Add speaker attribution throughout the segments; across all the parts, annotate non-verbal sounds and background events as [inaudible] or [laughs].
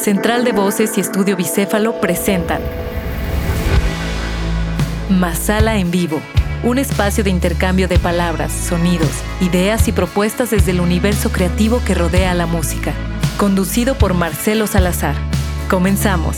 Speaker 1: Central de Voces y Estudio Bicéfalo presentan Masala en Vivo, un espacio de intercambio de palabras, sonidos, ideas y propuestas desde el universo creativo que rodea la música. Conducido por Marcelo Salazar. Comenzamos.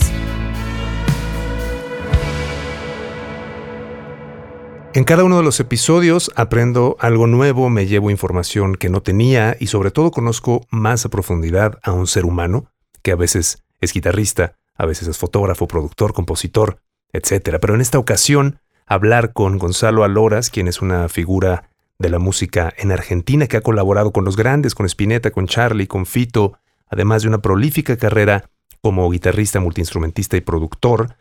Speaker 2: En cada uno de los episodios aprendo algo nuevo, me llevo información que no tenía y sobre todo conozco más a profundidad a un ser humano que a veces es guitarrista, a veces es fotógrafo, productor, compositor, etc. Pero en esta ocasión hablar con Gonzalo Aloras, quien es una figura de la música en Argentina que ha colaborado con los grandes, con Spinetta, con Charlie, con Fito, además de una prolífica carrera como guitarrista, multiinstrumentista y productor,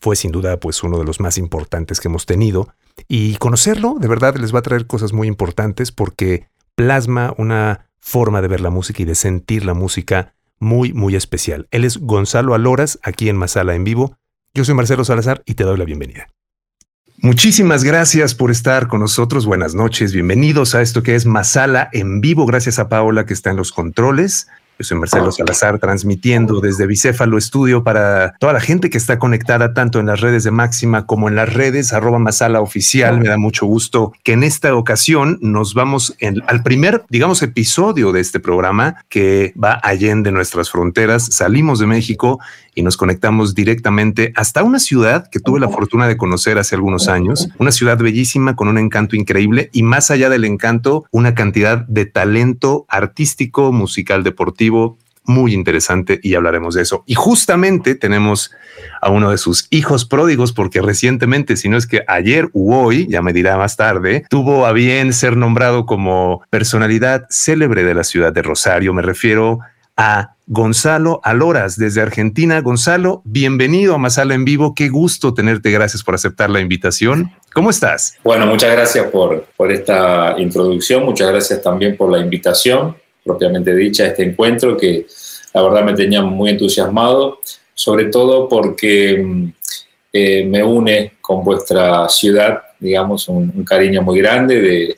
Speaker 2: fue sin duda pues uno de los más importantes que hemos tenido y conocerlo de verdad les va a traer cosas muy importantes porque plasma una forma de ver la música y de sentir la música muy, muy especial. Él es Gonzalo Aloras, aquí en Masala en vivo. Yo soy Marcelo Salazar y te doy la bienvenida. Muchísimas gracias por estar con nosotros. Buenas noches, bienvenidos a esto que es Masala en vivo. Gracias a Paola que está en los controles. Yo soy Marcelo Salazar, transmitiendo desde Bicéfalo Estudio para toda la gente que está conectada tanto en las redes de Máxima como en las redes arroba Masala Oficial. Me da mucho gusto que en esta ocasión nos vamos al primer, digamos, episodio de este programa que va allende nuestras fronteras. Salimos de México y nos conectamos directamente hasta una ciudad que tuve la fortuna de conocer hace algunos años, una ciudad bellísima con un encanto increíble y más allá del encanto, una cantidad de talento artístico, musical, deportivo muy interesante y hablaremos de eso. Y justamente tenemos a uno de sus hijos pródigos porque recientemente, si no es que ayer u hoy, ya me dirá más tarde, tuvo a bien ser nombrado como personalidad célebre de la ciudad de Rosario. Me refiero a Gonzalo Aloras desde Argentina. Gonzalo, bienvenido a Masala en Vivo. Qué gusto tenerte. Gracias por aceptar la invitación. ¿Cómo estás?
Speaker 3: Bueno, muchas gracias por, por esta introducción. Muchas gracias también por la invitación propiamente dicha a este encuentro que la verdad me tenía muy entusiasmado, sobre todo porque mm, eh, me une con vuestra ciudad, digamos, un, cariño muy grande de,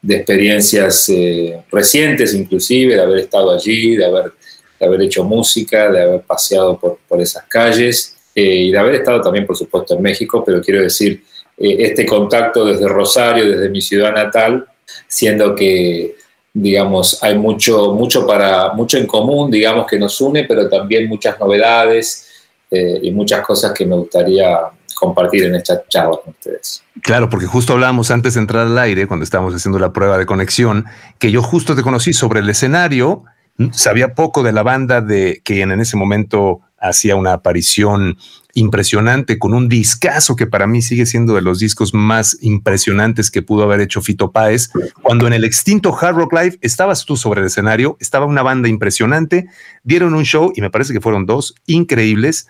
Speaker 3: de experiencias eh, recientes inclusive, de haber estado allí, de haber de haber hecho música, de haber paseado por, por esas calles eh, y de haber estado también, por supuesto, en México, pero quiero decir, eh, este contacto desde Rosario, desde mi ciudad natal, siendo que, digamos, hay mucho, mucho, para, mucho en común, digamos, que nos une, pero también muchas novedades eh, y muchas cosas que me gustaría compartir en esta charla con ustedes.
Speaker 2: Claro, porque justo hablábamos antes de entrar al aire, cuando estábamos haciendo la prueba de conexión, que yo justo te conocí sobre el escenario Sabía poco de la banda de quien en ese momento hacía una aparición impresionante con un discazo que para mí sigue siendo de los discos más impresionantes que pudo haber hecho Fito Páez. Cuando en el extinto Hard Rock Live estabas tú sobre el escenario, estaba una banda impresionante, dieron un show y me parece que fueron dos increíbles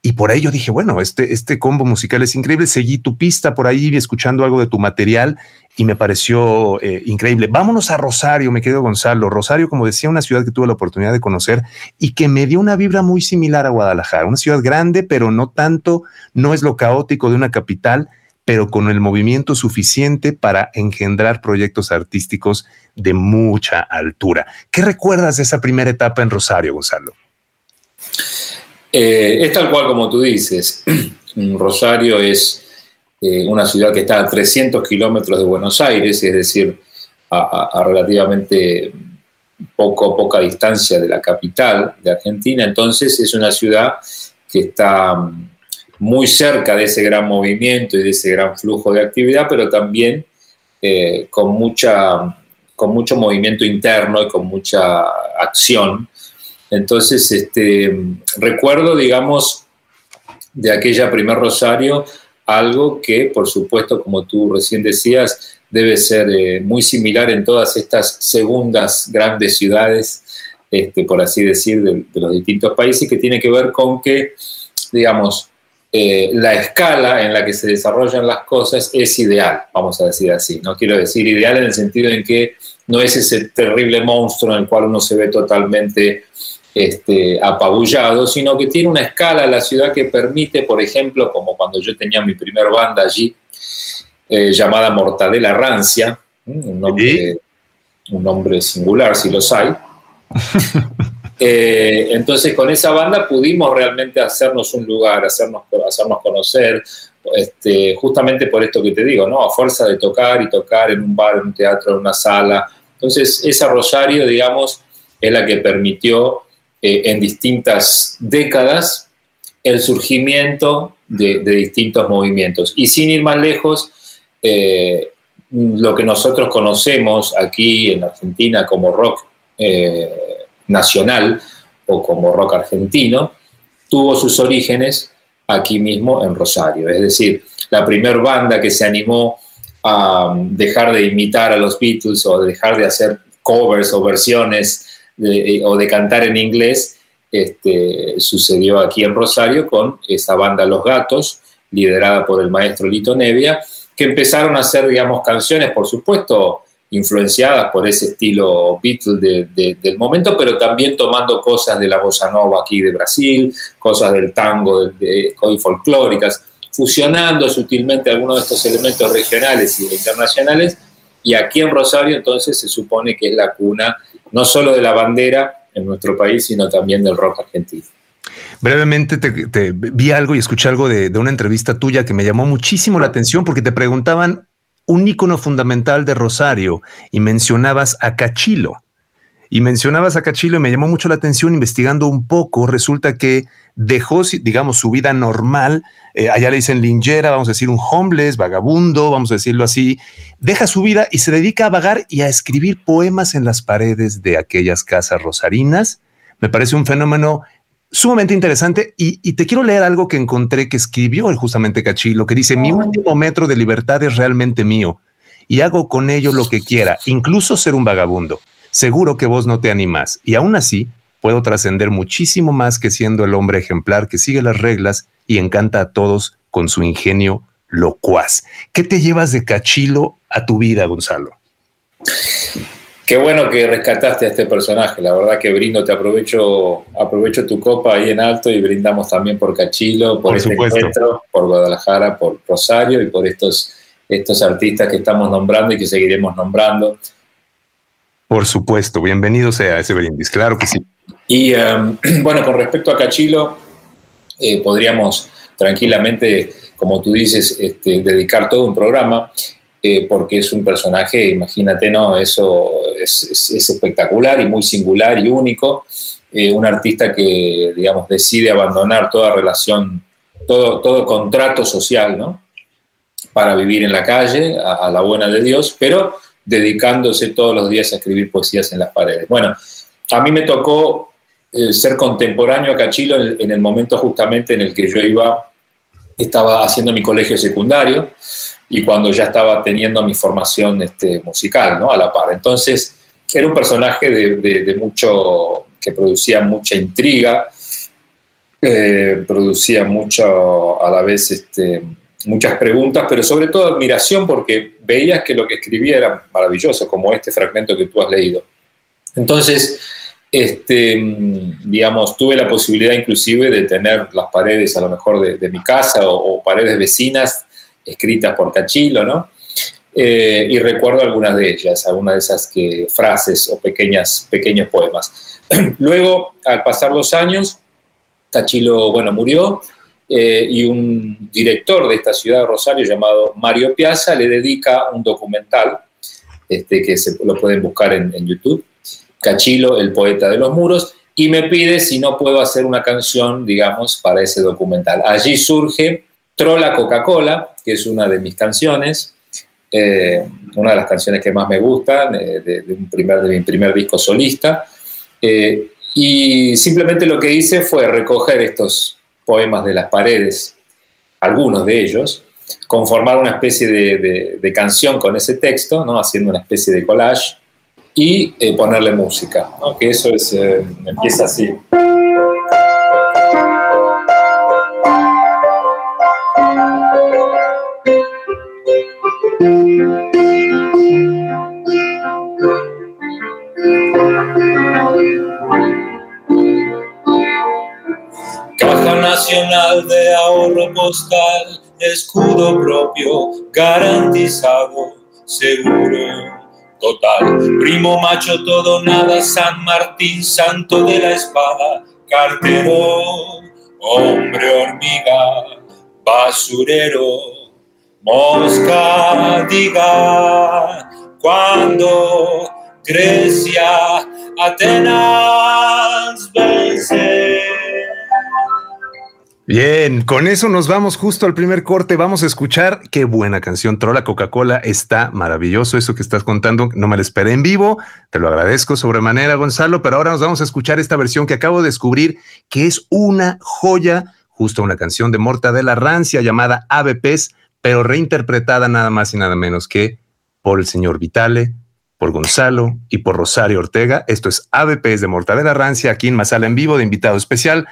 Speaker 2: y por ahí yo dije, bueno, este, este combo musical es increíble. Seguí tu pista por ahí escuchando algo de tu material y me pareció eh, increíble. Vámonos a Rosario, me quedo Gonzalo. Rosario, como decía, una ciudad que tuve la oportunidad de conocer y que me dio una vibra muy similar a Guadalajara. Una ciudad grande, pero no tanto, no es lo caótico de una capital, pero con el movimiento suficiente para engendrar proyectos artísticos de mucha altura. ¿Qué recuerdas de esa primera etapa en Rosario, Gonzalo?
Speaker 3: Eh, es tal cual como tú dices. [clears throat] Rosario es eh, una ciudad que está a 300 kilómetros de Buenos Aires, es decir, a, relativamente poco, poca distancia de la capital de Argentina. Entonces es una ciudad que está mm, muy cerca de ese gran movimiento y de ese gran flujo de actividad, pero también eh, con, mucha, con mucho movimiento interno y con mucha acción entonces, este, recuerdo, digamos, de aquella primer rosario, algo que, por supuesto, como tú recién decías, debe ser eh, muy similar en todas estas segundas grandes ciudades, este, por así decir, de, los distintos países, que tiene que ver con que, digamos, eh, la escala en la que se desarrollan las cosas es ideal, vamos a decir así. No quiero decir ideal en el sentido en que no es ese terrible monstruo en el cual uno se ve totalmente este, apabullado, sino que tiene una escala la ciudad que permite, por ejemplo, como cuando yo tenía mi primer banda allí, eh, llamada Mortadela Rancia, un nombre, un nombre singular si los hay. [laughs] Eh, entonces con esa banda pudimos realmente hacernos un lugar, hacernos, hacernos conocer, este, justamente por esto que te digo, ¿no? A fuerza de tocar y tocar en un bar, en un teatro, en una sala. Entonces esa Rosario, digamos, es la que permitió eh, en distintas décadas el surgimiento de, distintos movimientos. Y sin ir más lejos, eh, lo que nosotros conocemos aquí en Argentina como rock nacional o como rock argentino, tuvo sus orígenes aquí mismo en Rosario. Es decir, la primera banda que se animó a dejar de imitar a los Beatles o dejar de hacer covers o versiones eh, o de cantar en inglés, este, sucedió aquí en Rosario con esa banda Los Gatos, liderada por el maestro Lito Nevia, que empezaron a hacer, digamos, canciones, por supuesto, influenciadas por ese estilo Beatles del momento, pero también tomando cosas de la bossa nova aquí de Brasil, cosas del tango de, y folclóricas, fusionando sutilmente algunos de estos elementos regionales y internacionales. Y aquí en Rosario entonces se supone que es la cuna no solo de la bandera en nuestro país, sino también del rock argentino.
Speaker 2: Brevemente te, vi algo y escuché algo de, de, una entrevista tuya que me llamó muchísimo la atención porque te preguntaban un ícono fundamental de Rosario y mencionabas a Cachilo. Y mencionabas a Cachilo y me llamó mucho la atención investigando un poco. Resulta que dejó, digamos, su vida normal. Eh, allá le dicen lingera, vamos a decir un homeless, vagabundo, vamos a decirlo así. Deja su vida y se dedica a vagar y a escribir poemas en las paredes de aquellas casas rosarinas. Me parece un fenómeno sumamente interesante y, te quiero leer algo que encontré que escribió el justamente Cachilo, que dice, mi último metro de libertad es realmente mío y hago con ello lo que quiera, incluso ser un vagabundo. Seguro que vos no te animás y aún así puedo trascender muchísimo más que siendo el hombre ejemplar que sigue las reglas y encanta a todos con su ingenio locuaz. ¿Qué te llevas de Cachilo a tu vida, Gonzalo?
Speaker 3: Qué bueno que rescataste a este personaje. La verdad que brindo, te aprovecho, aprovecho tu copa ahí en alto y brindamos también por Cachilo, por, por este encuentro, por Guadalajara, por Rosario y por estos, estos artistas que estamos nombrando y que seguiremos nombrando.
Speaker 2: Por supuesto, bienvenido sea ese brindis, claro que sí.
Speaker 3: Y em, [clears throat] bueno, con respecto a Cachilo, eh, podríamos tranquilamente, como tú dices, este, dedicar todo un programa. Eh, porque es un personaje, imagínate, ¿no? Eso es, espectacular y muy singular y único. Eh, un artista que, digamos, decide abandonar toda relación, todo, todo contrato social, ¿no? Para vivir en la calle, a, la buena de Dios, pero dedicándose todos los días a escribir poesías en las paredes. Bueno, a mí me tocó eh, ser contemporáneo a Cachilo en el momento justamente en el que yo iba, estaba haciendo mi colegio secundario y cuando ya estaba teniendo mi formación este, musical, ¿no? A la par. Entonces, era un personaje de, mucho, que producía mucha intriga, eh, producía mucho, a la vez, este, muchas preguntas, pero sobre todo admiración porque veías que lo que escribía era maravilloso, como este fragmento que tú has leído. Entonces, este, digamos, tuve la posibilidad inclusive de tener las paredes a lo mejor de, mi casa o, paredes vecinas escritas por Cachilo, ¿no? Eh, y recuerdo algunas de ellas, algunas de esas que, frases o pequeñas, pequeños poemas. [clears throat] Luego, al pasar los años, Cachilo, bueno, murió eh, y un director de esta ciudad de Rosario llamado Mario Piazza le dedica un documental este, que se, lo pueden buscar en, YouTube, Cachilo, el poeta de los muros, y me pide si no puedo hacer una canción, digamos, para ese documental. Allí surge Trola Coca-Cola, que es una de mis canciones, eh, una de las canciones que más me gustan, eh, de, un primer, de mi primer disco solista. Eh, y simplemente lo que hice fue recoger estos poemas de las paredes, algunos de ellos, conformar una especie de, canción con ese texto, ¿no? haciendo una especie de collage y ponerle música, que eso es, empieza así.
Speaker 4: Nacional de Ahorro Postal, escudo propio, garantizado, seguro. total. Primo macho todo nada, San Martín, santo de la espada, cartero, hombre hormiga, basurero, mosca, diga, cuando Grecia, Atenas vence.
Speaker 2: Bien, con eso nos vamos justo al primer corte. Vamos a escuchar qué buena canción. Trola Coca-Cola está maravilloso. Eso que estás contando no me lo esperé en vivo. Te lo agradezco sobremanera, Gonzalo. Pero ahora nos vamos a escuchar esta versión que acabo de descubrir, que es una joya, justo una canción de Mortadela Rancia llamada ABPs, pero reinterpretada nada más y nada menos que por el señor Vitale, por Gonzalo y por Rosario Ortega. Esto es ABPs de Mortadela Rancia aquí en Masala en vivo de invitado especial.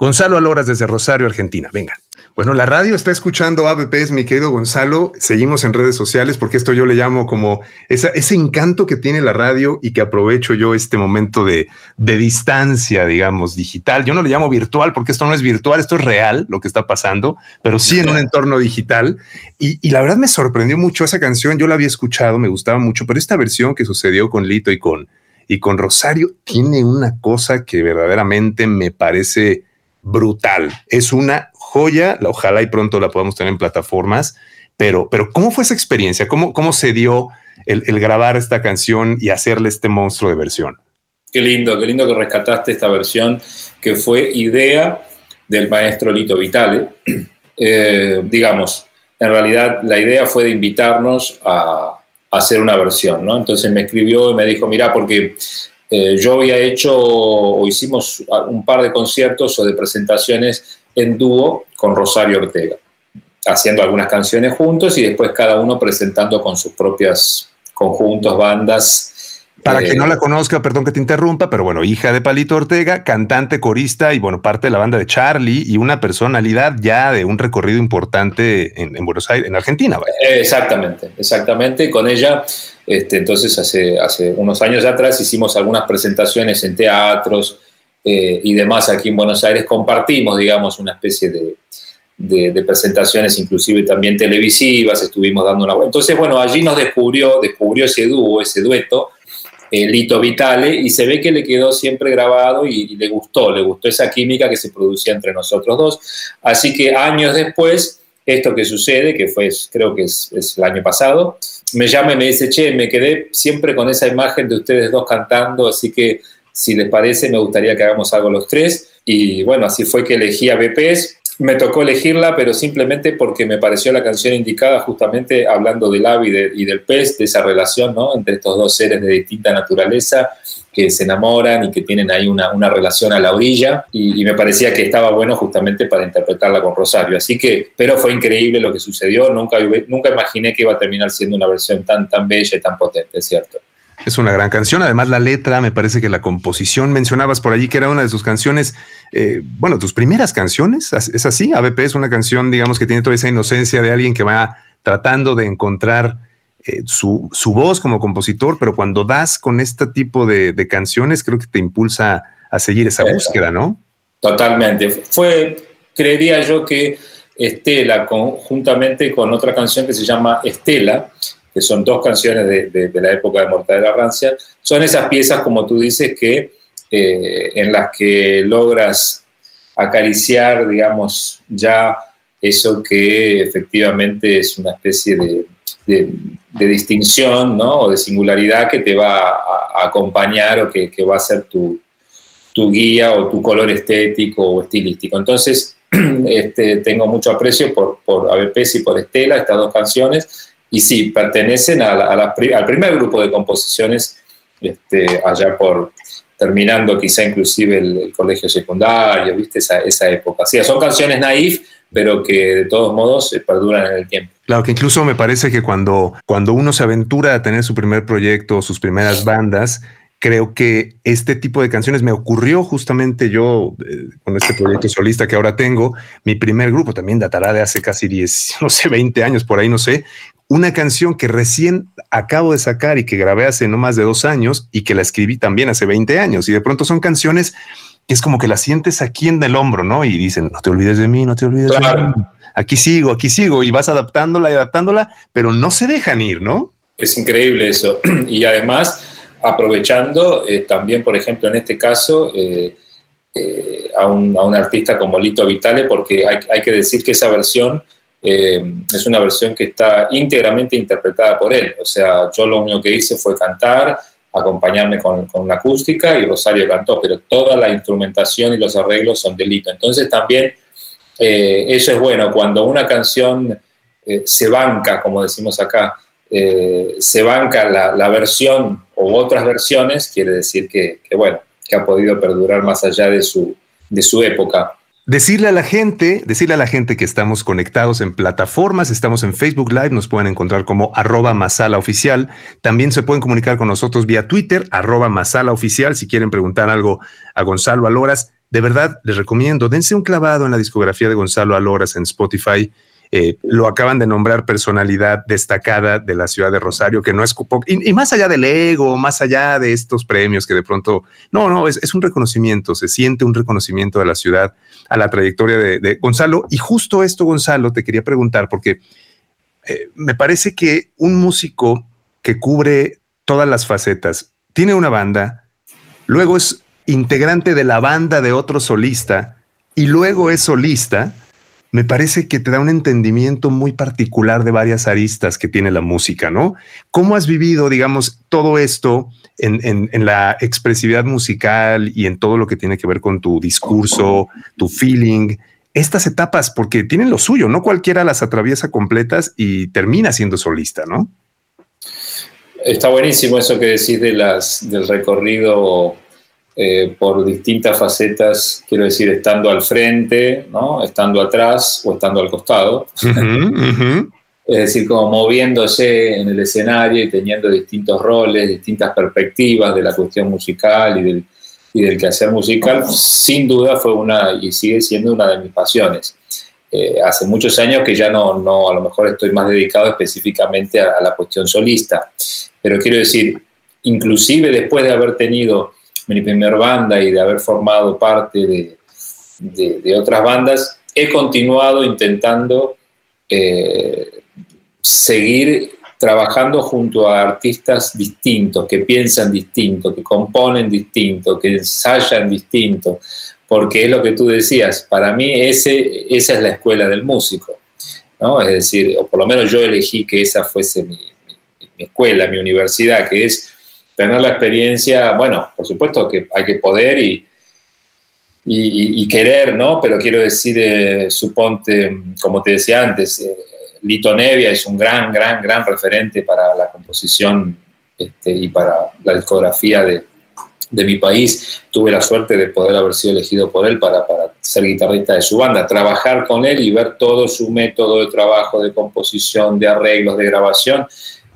Speaker 2: Gonzalo Aloras desde Rosario, Argentina. Venga. Bueno, la radio está escuchando ABPs, mi querido Gonzalo. Seguimos en redes sociales porque esto yo le llamo como ese encanto que tiene la radio y que aprovecho yo este momento de, de distancia, digamos, digital. Yo no le llamo virtual porque esto no es virtual, esto es real, lo que está pasando, pero sí en un entorno digital. Y, y la verdad me sorprendió mucho esa canción. Yo la había escuchado, me gustaba mucho, pero esta versión que sucedió con Lito y con, y con Rosario tiene una cosa que verdaderamente me parece brutal. Es una joya, ojalá y pronto la podamos tener en plataformas, pero, pero ¿cómo fue esa experiencia? ¿Cómo, cómo se dio el, grabar esta canción y hacerle este monstruo de versión?
Speaker 3: Qué lindo, qué lindo que rescataste esta versión que fue idea del maestro Lito Vitale. [clears throat] Eh, digamos, en realidad la idea fue de invitarnos a, hacer una versión, ¿no? Entonces me escribió y me dijo, mira, porque eh, yo había hecho o hicimos un par de conciertos o de presentaciones en dúo con Rosario Ortega, haciendo algunas canciones juntos y después cada uno presentando con sus propias conjuntos, bandas
Speaker 2: para quien no la conozca, perdón que te interrumpa, pero bueno, hija de Palito Ortega, cantante, corista y bueno, parte de la banda de Charlie y una personalidad ya de un recorrido importante en, Buenos Aires, en Argentina.
Speaker 3: Exactamente, exactamente. Con ella, este, entonces hace, unos años atrás hicimos algunas presentaciones en teatros eh, y demás aquí en Buenos Aires. Compartimos, digamos, una especie de, presentaciones, inclusive también televisivas, estuvimos dando una vuelta. Entonces, bueno, allí nos descubrió, descubrió ese dúo, ese dueto eh, Lito Vitale, y se ve que le quedó siempre grabado y, le gustó, le gustó esa química que se producía entre nosotros dos. Así que años después, esto que sucede, que fue, creo que es, el año pasado, me llama y me dice, che, me quedé siempre con esa imagen de ustedes dos cantando, así que si les parece, me gustaría que hagamos algo los tres. Y bueno, así fue que elegí a BPs me tocó elegirla, pero simplemente porque me pareció la canción indicada justamente hablando del ave y, del pez, de esa relación ¿no? entre estos dos seres de distinta naturaleza que se enamoran y que tienen ahí una, una relación a la orilla y, me parecía que estaba bueno justamente para interpretarla con Rosario. Así que, pero fue increíble lo que sucedió, nunca, nunca imaginé que iba a terminar siendo una versión tan, tan bella y tan potente, cierto.
Speaker 2: Es una gran canción. Además, la letra, me parece que la composición, mencionabas por allí que era una de sus canciones, eh, bueno, tus primeras canciones. Es así. ABP es una canción, digamos, que tiene toda esa inocencia de alguien que va tratando de encontrar eh, su, voz como compositor, pero cuando das con este tipo de, canciones, creo que te impulsa a seguir esa búsqueda, ¿no?
Speaker 3: Totalmente. Fue, creería yo que Estela, conjuntamente con otra canción que se llama Estela, que son dos canciones de, la época de Mortadela Rancia, son esas piezas, como tú dices, que eh, en las que logras acariciar, digamos, ya eso que efectivamente es una especie de, distinción ¿no? o de singularidad que te va a, acompañar o que, va a ser tu, guía o tu color estético o estilístico. Entonces, [clears throat] este, tengo mucho aprecio por, por ABPs y por Estela, estas dos canciones, y sí, pertenecen a al primer grupo de composiciones este, allá por terminando quizá inclusive el, colegio secundario, ¿viste? Esa, esa época. Sí, son canciones naif, pero que de todos modos se perduran en el tiempo.
Speaker 2: Claro, que incluso me parece que cuando, cuando uno se aventura a tener su primer proyecto, sus primeras bandas, creo que este tipo de canciones me ocurrió justamente yo eh, con este proyecto solista que ahora tengo. Mi primer grupo también datará de hace casi 10, no sé, 20 años, por ahí no sé, una canción que recién acabo de sacar y que grabé hace no más de dos años y que la escribí también hace 20 años. Y de pronto son canciones es como que la sientes aquí en el hombro, ¿no? Y dicen, no te olvides de mí, no te olvides de mí. Aquí sigo, aquí sigo y vas adaptándola y adaptándola, pero no se dejan ir, ¿no?
Speaker 3: Es increíble eso. [clears throat] Y además, aprovechando eh, también, por ejemplo, en este caso, eh, eh, a, un, a, un, artista como Lito Vitale, porque hay, hay que decir que esa versión es una versión que está íntegramente interpretada por él. O sea, yo lo único que hice fue cantar, acompañarme con, con la acústica y Rosario cantó, pero toda la instrumentación y los arreglos son de Lito. Entonces también eso es bueno, cuando una canción se banca, como decimos acá, eh, se banca la, versión o otras versiones, quiere decir que, bueno, que ha podido perdurar más allá de su, de su época.
Speaker 2: Decirle a la gente, decirle a la gente que estamos conectados en plataformas, estamos en Facebook Live, nos pueden encontrar como arroba masala oficial. También se pueden comunicar con nosotros vía Twitter, arroba masala oficial, si quieren preguntar algo a Gonzalo Aloras. De verdad, les recomiendo, dense un clavado en la discografía de Gonzalo Aloras en Spotify eh, lo acaban de nombrar personalidad destacada de la ciudad de Rosario, que no es y, y, más allá del ego, más allá de estos premios que de pronto, no, no, es, un reconocimiento, se siente un reconocimiento de la ciudad a la trayectoria de, Gonzalo. Y justo esto, Gonzalo, te quería preguntar, porque eh, me parece que un músico que cubre todas las facetas, tiene una banda, luego es integrante de la banda de otro solista y luego es solista, me parece que te da un entendimiento muy particular de varias aristas que tiene la música, ¿no? ¿Cómo has vivido, digamos, todo esto en, la expresividad musical y en todo lo que tiene que ver con tu discurso, tu feeling? Estas etapas, porque tienen lo suyo, no cualquiera las atraviesa completas y termina siendo solista, ¿no?
Speaker 3: Está buenísimo eso que decís de las, del recorrido eh, por distintas facetas, quiero decir, estando al frente, ¿no? estando atrás o estando al costado. Es decir, como moviéndose en el escenario y teniendo distintos roles, distintas perspectivas de la cuestión musical y del, y del quehacer musical, sin duda fue una y sigue siendo una de mis pasiones. Eh, hace muchos años que ya no, no, a lo mejor estoy más dedicado específicamente a, a la cuestión solista, pero quiero decir, inclusive después de haber tenido mi primera banda y de haber formado parte de, de, otras bandas, he continuado intentando eh, seguir trabajando junto a artistas distintos, que piensan distinto, que componen distinto, que ensayan distinto, porque es lo que tú decías, para mí ese, esa es la escuela del músico, ¿no? Es decir, o por lo menos yo elegí que esa fuese mi escuela, mi universidad, que es tener la experiencia, bueno, por supuesto que hay que poder y, y, querer, ¿no? Pero quiero decir, eh, suponte, como te decía antes, eh, Lito Nevia es un gran, gran, gran referente para la composición este, y para la discografía de, de, mi país. Tuve la suerte de poder haber sido elegido por él para, para ser guitarrista de su banda, trabajar con él y ver todo su método de trabajo, de composición, de arreglos, de grabación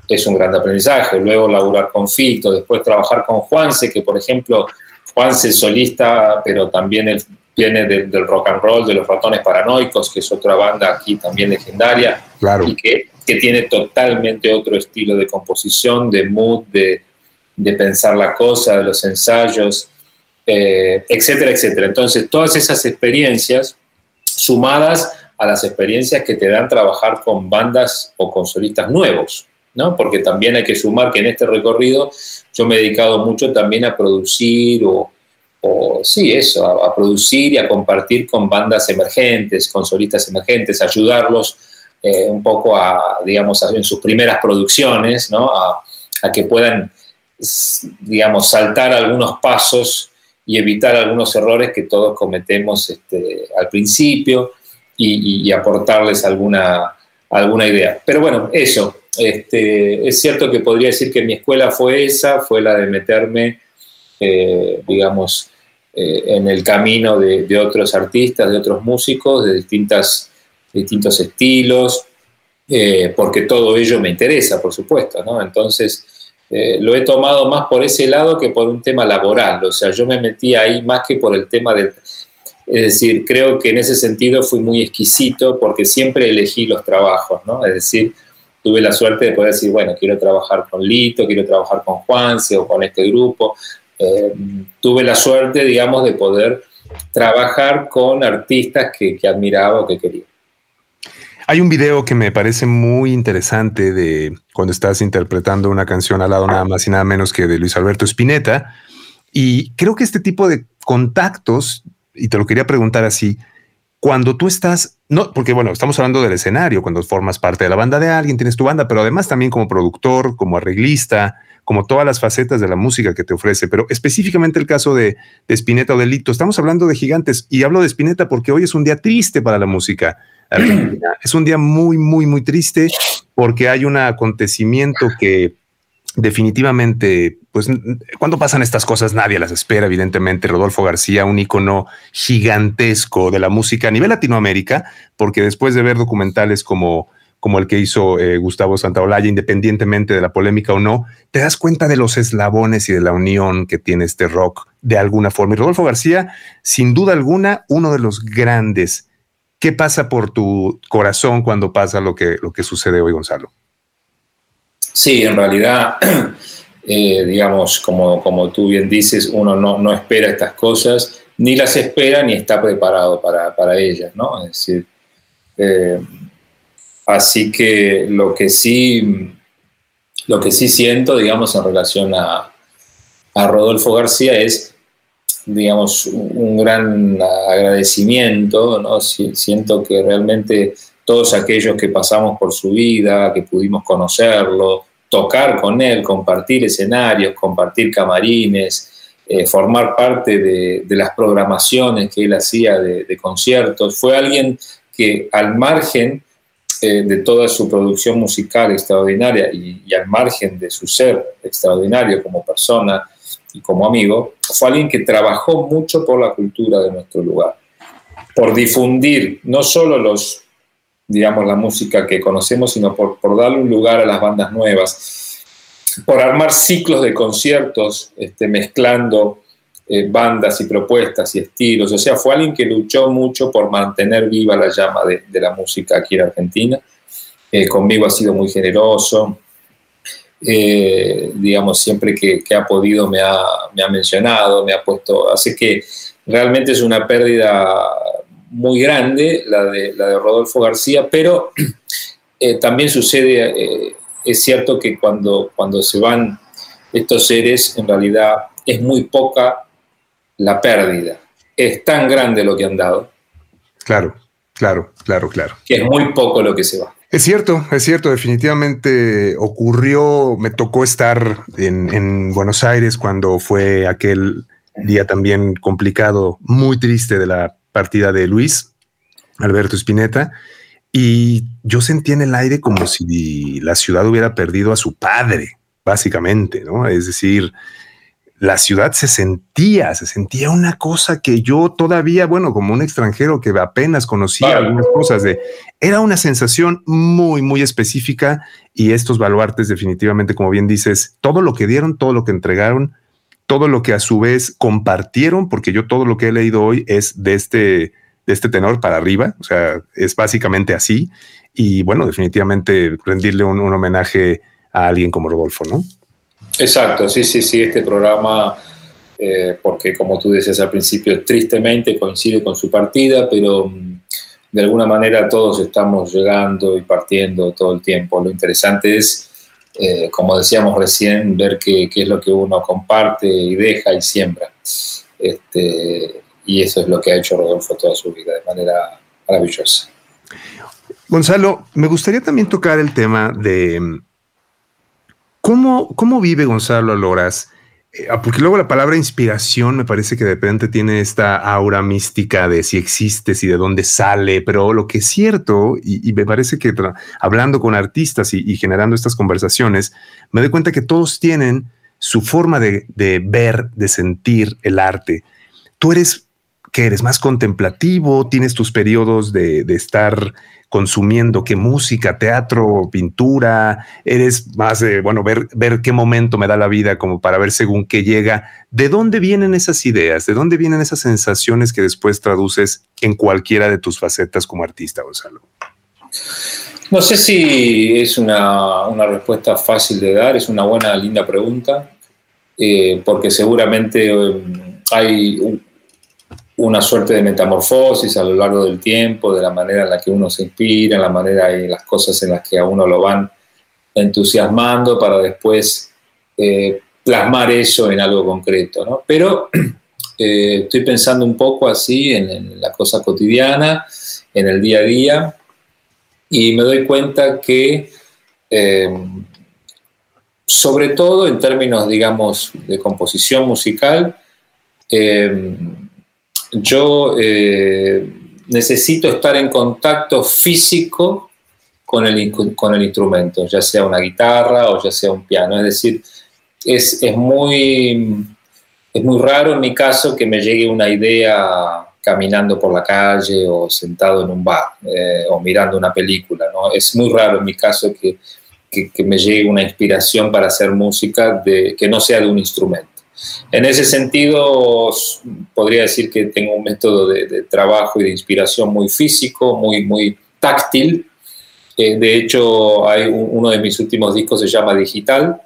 Speaker 3: es un gran aprendizaje. Luego laburar con Fito, después trabajar con Juanse, que por ejemplo, Juanse es solista, pero también él viene del rock and roll, de los ratones paranoicos, que es otra banda aquí también legendaria,
Speaker 2: claro.
Speaker 3: y que, que, tiene totalmente otro estilo de composición, de mood, de, de pensar la cosa, de los ensayos, eh, etcétera, etcétera. Entonces, todas esas experiencias sumadas a las experiencias que te dan trabajar con bandas o con solistas nuevos, ¿no? Porque también hay que sumar que en este recorrido yo me he dedicado mucho también a producir o, sí, eso, a, producir y a compartir con bandas emergentes, con solistas emergentes, ayudarlos eh, un poco a, digamos, en sus primeras producciones, ¿no? A, que puedan, digamos, saltar algunos pasos y evitar algunos errores que todos cometemos este, al principio y, y aportarles alguna, alguna idea. Pero bueno, eso, este, es cierto que podría decir que mi escuela fue esa, fue la de meterme, eh, digamos, eh, en el camino de, otros artistas, de otros músicos, de distintas, distintos estilos, eh, porque todo ello me interesa, por supuesto, ¿no? Entonces, lo he tomado más por ese lado que por un tema laboral, o sea, yo me metí ahí más que por el tema del... Es decir, creo que en ese sentido fui muy exquisito porque siempre elegí los trabajos, ¿no? Es decir, tuve la suerte de poder decir, bueno, quiero trabajar con Lito, quiero trabajar con Juanse o con este grupo. Eh, tuve la suerte, digamos, de poder trabajar con artistas que, admiraba o que quería.
Speaker 2: Hay un video que me parece muy interesante de cuando estás interpretando una canción al lado nada más y nada menos que de Luis Alberto Spinetta. Y creo que este tipo de contactos, y te lo quería preguntar así, cuando tú estás, no, porque bueno, estamos hablando del escenario, cuando formas parte de la banda de alguien, tienes tu banda, pero además también como productor, como arreglista, como todas las facetas de la música que te ofrece, pero específicamente el caso de, de Spinetta o de Lito, estamos hablando de gigantes y hablo de Spinetta porque hoy es un día triste para la música Es un día muy, muy, muy triste porque hay un acontecimiento que definitivamente, pues cuando pasan estas cosas nadie las espera, evidentemente. Rodolfo García, un icono gigantesco de la música a nivel Latinoamérica, porque después de ver documentales como como el que hizo eh, Gustavo Santaolalla, independientemente de la polémica o no, te das cuenta de los eslabones y de la unión que tiene este rock de alguna forma. Y Rodolfo García, sin duda alguna, uno de los grandes ¿Qué pasa por tu corazón cuando pasa lo que, lo que sucede hoy, Gonzalo?
Speaker 3: Sí, en realidad, [clears throat] eh, digamos, como, como tú bien dices, uno no, no, espera estas cosas, ni las espera ni está preparado para, para ellas, ¿no? Es decir, eh, así que lo que sí, lo que sí siento, digamos, en relación a, a Rodolfo García es digamos, un gran agradecimiento, ¿no? Siento que realmente todos aquellos que pasamos por su vida, que pudimos conocerlo, tocar con él, compartir escenarios, compartir camarines, eh, formar parte de, las programaciones que él hacía de, conciertos. Fue alguien que al margen eh, de toda su producción musical extraordinaria y, y, al margen de su ser extraordinario como persona, y como amigo, fue alguien que trabajó mucho por la cultura de nuestro lugar, por difundir no solo los, digamos, la música que conocemos, sino por, darle un lugar a las bandas nuevas, por armar ciclos de conciertos este, mezclando eh, bandas y propuestas y estilos. O sea, fue alguien que luchó mucho por mantener viva la llama de, la música aquí en Argentina. Eh, conmigo ha sido muy generoso, eh, digamos, siempre que, ha podido me ha, me ha, mencionado, me ha puesto, así que realmente es una pérdida muy grande la de, la de Rodolfo García, pero [clears throat] eh, también sucede, eh, es cierto que cuando, cuando se van estos seres, en realidad es muy poca la pérdida, es tan grande lo que han dado.
Speaker 2: Claro, claro, claro, claro.
Speaker 3: Que es muy poco lo que se va.
Speaker 2: Es cierto, es cierto, definitivamente ocurrió, me tocó estar en, Buenos Aires cuando fue aquel día también complicado, muy triste de la partida de Luis, Alberto Spinetta, y yo sentí en el aire como si la ciudad hubiera perdido a su padre, básicamente, ¿no? Es decir, la ciudad se sentía, se sentía una cosa que yo todavía, bueno, como un extranjero que apenas conocía algunas cosas de, era una sensación muy, muy específica y estos baluartes definitivamente, como bien dices, todo lo que dieron, todo lo que entregaron, todo lo que a su vez compartieron, porque yo todo lo que he leído hoy es de este, de este tenor para arriba, o sea, es básicamente así. Y bueno, definitivamente rendirle un, homenaje a alguien como Rodolfo, ¿no?
Speaker 3: Exacto, sí, sí, sí, este programa, eh, porque como tú decías al principio, tristemente coincide con su partida, pero mm, de alguna manera todos estamos llegando y partiendo todo el tiempo. Lo interesante es, eh, como decíamos recién, ver qué, es lo que uno comparte y deja y siembra. Este, y eso es lo que ha hecho Rodolfo toda su vida de manera maravillosa.
Speaker 2: Gonzalo, me gustaría también tocar el tema de ¿Cómo, cómo vive Gonzalo Loras? Eh, ah, porque luego la palabra inspiración me parece que de repente tiene esta aura mística de si existes y de dónde sale, pero lo que es cierto, y, me parece que hablando con artistas y, generando estas conversaciones, me doy cuenta que todos tienen su forma de, ver, de sentir el arte. Tú eres, que eres más contemplativo, tienes tus periodos de, estar consumiendo, qué música, teatro, pintura, eres más bueno, ver, qué momento me da la vida como para ver según qué llega. ¿De dónde vienen esas ideas? ¿De dónde vienen esas sensaciones que después traduces en cualquiera de tus facetas como artista, Gonzalo?
Speaker 3: No sé si es una, respuesta fácil de dar, es una buena, linda pregunta, eh, porque seguramente um, hay una suerte de metamorfosis a lo largo del tiempo, de la manera en la que uno se inspira, la manera y las cosas en las que a uno lo van entusiasmando para después eh, plasmar eso en algo concreto. Pero [clears throat] eh, estoy pensando un poco así en, la cosa cotidiana, en el día a día, y me doy cuenta que, eh, sobre todo en términos, digamos, de composición musical, yo eh, necesito estar en contacto físico con el, con el instrumento, ya sea una guitarra o ya sea un piano. Es decir, es, muy, es muy raro en mi caso que me llegue una idea caminando por la calle o sentado en un bar eh, o mirando una película. ¿no? Es muy raro en mi caso que, que, me llegue una inspiración para hacer música de, que no sea de un instrumento. En ese sentido, podría decir que tengo un método de, trabajo y de inspiración muy físico, muy, muy táctil. Eh, de hecho, hay uno de mis últimos discos se llama Digital.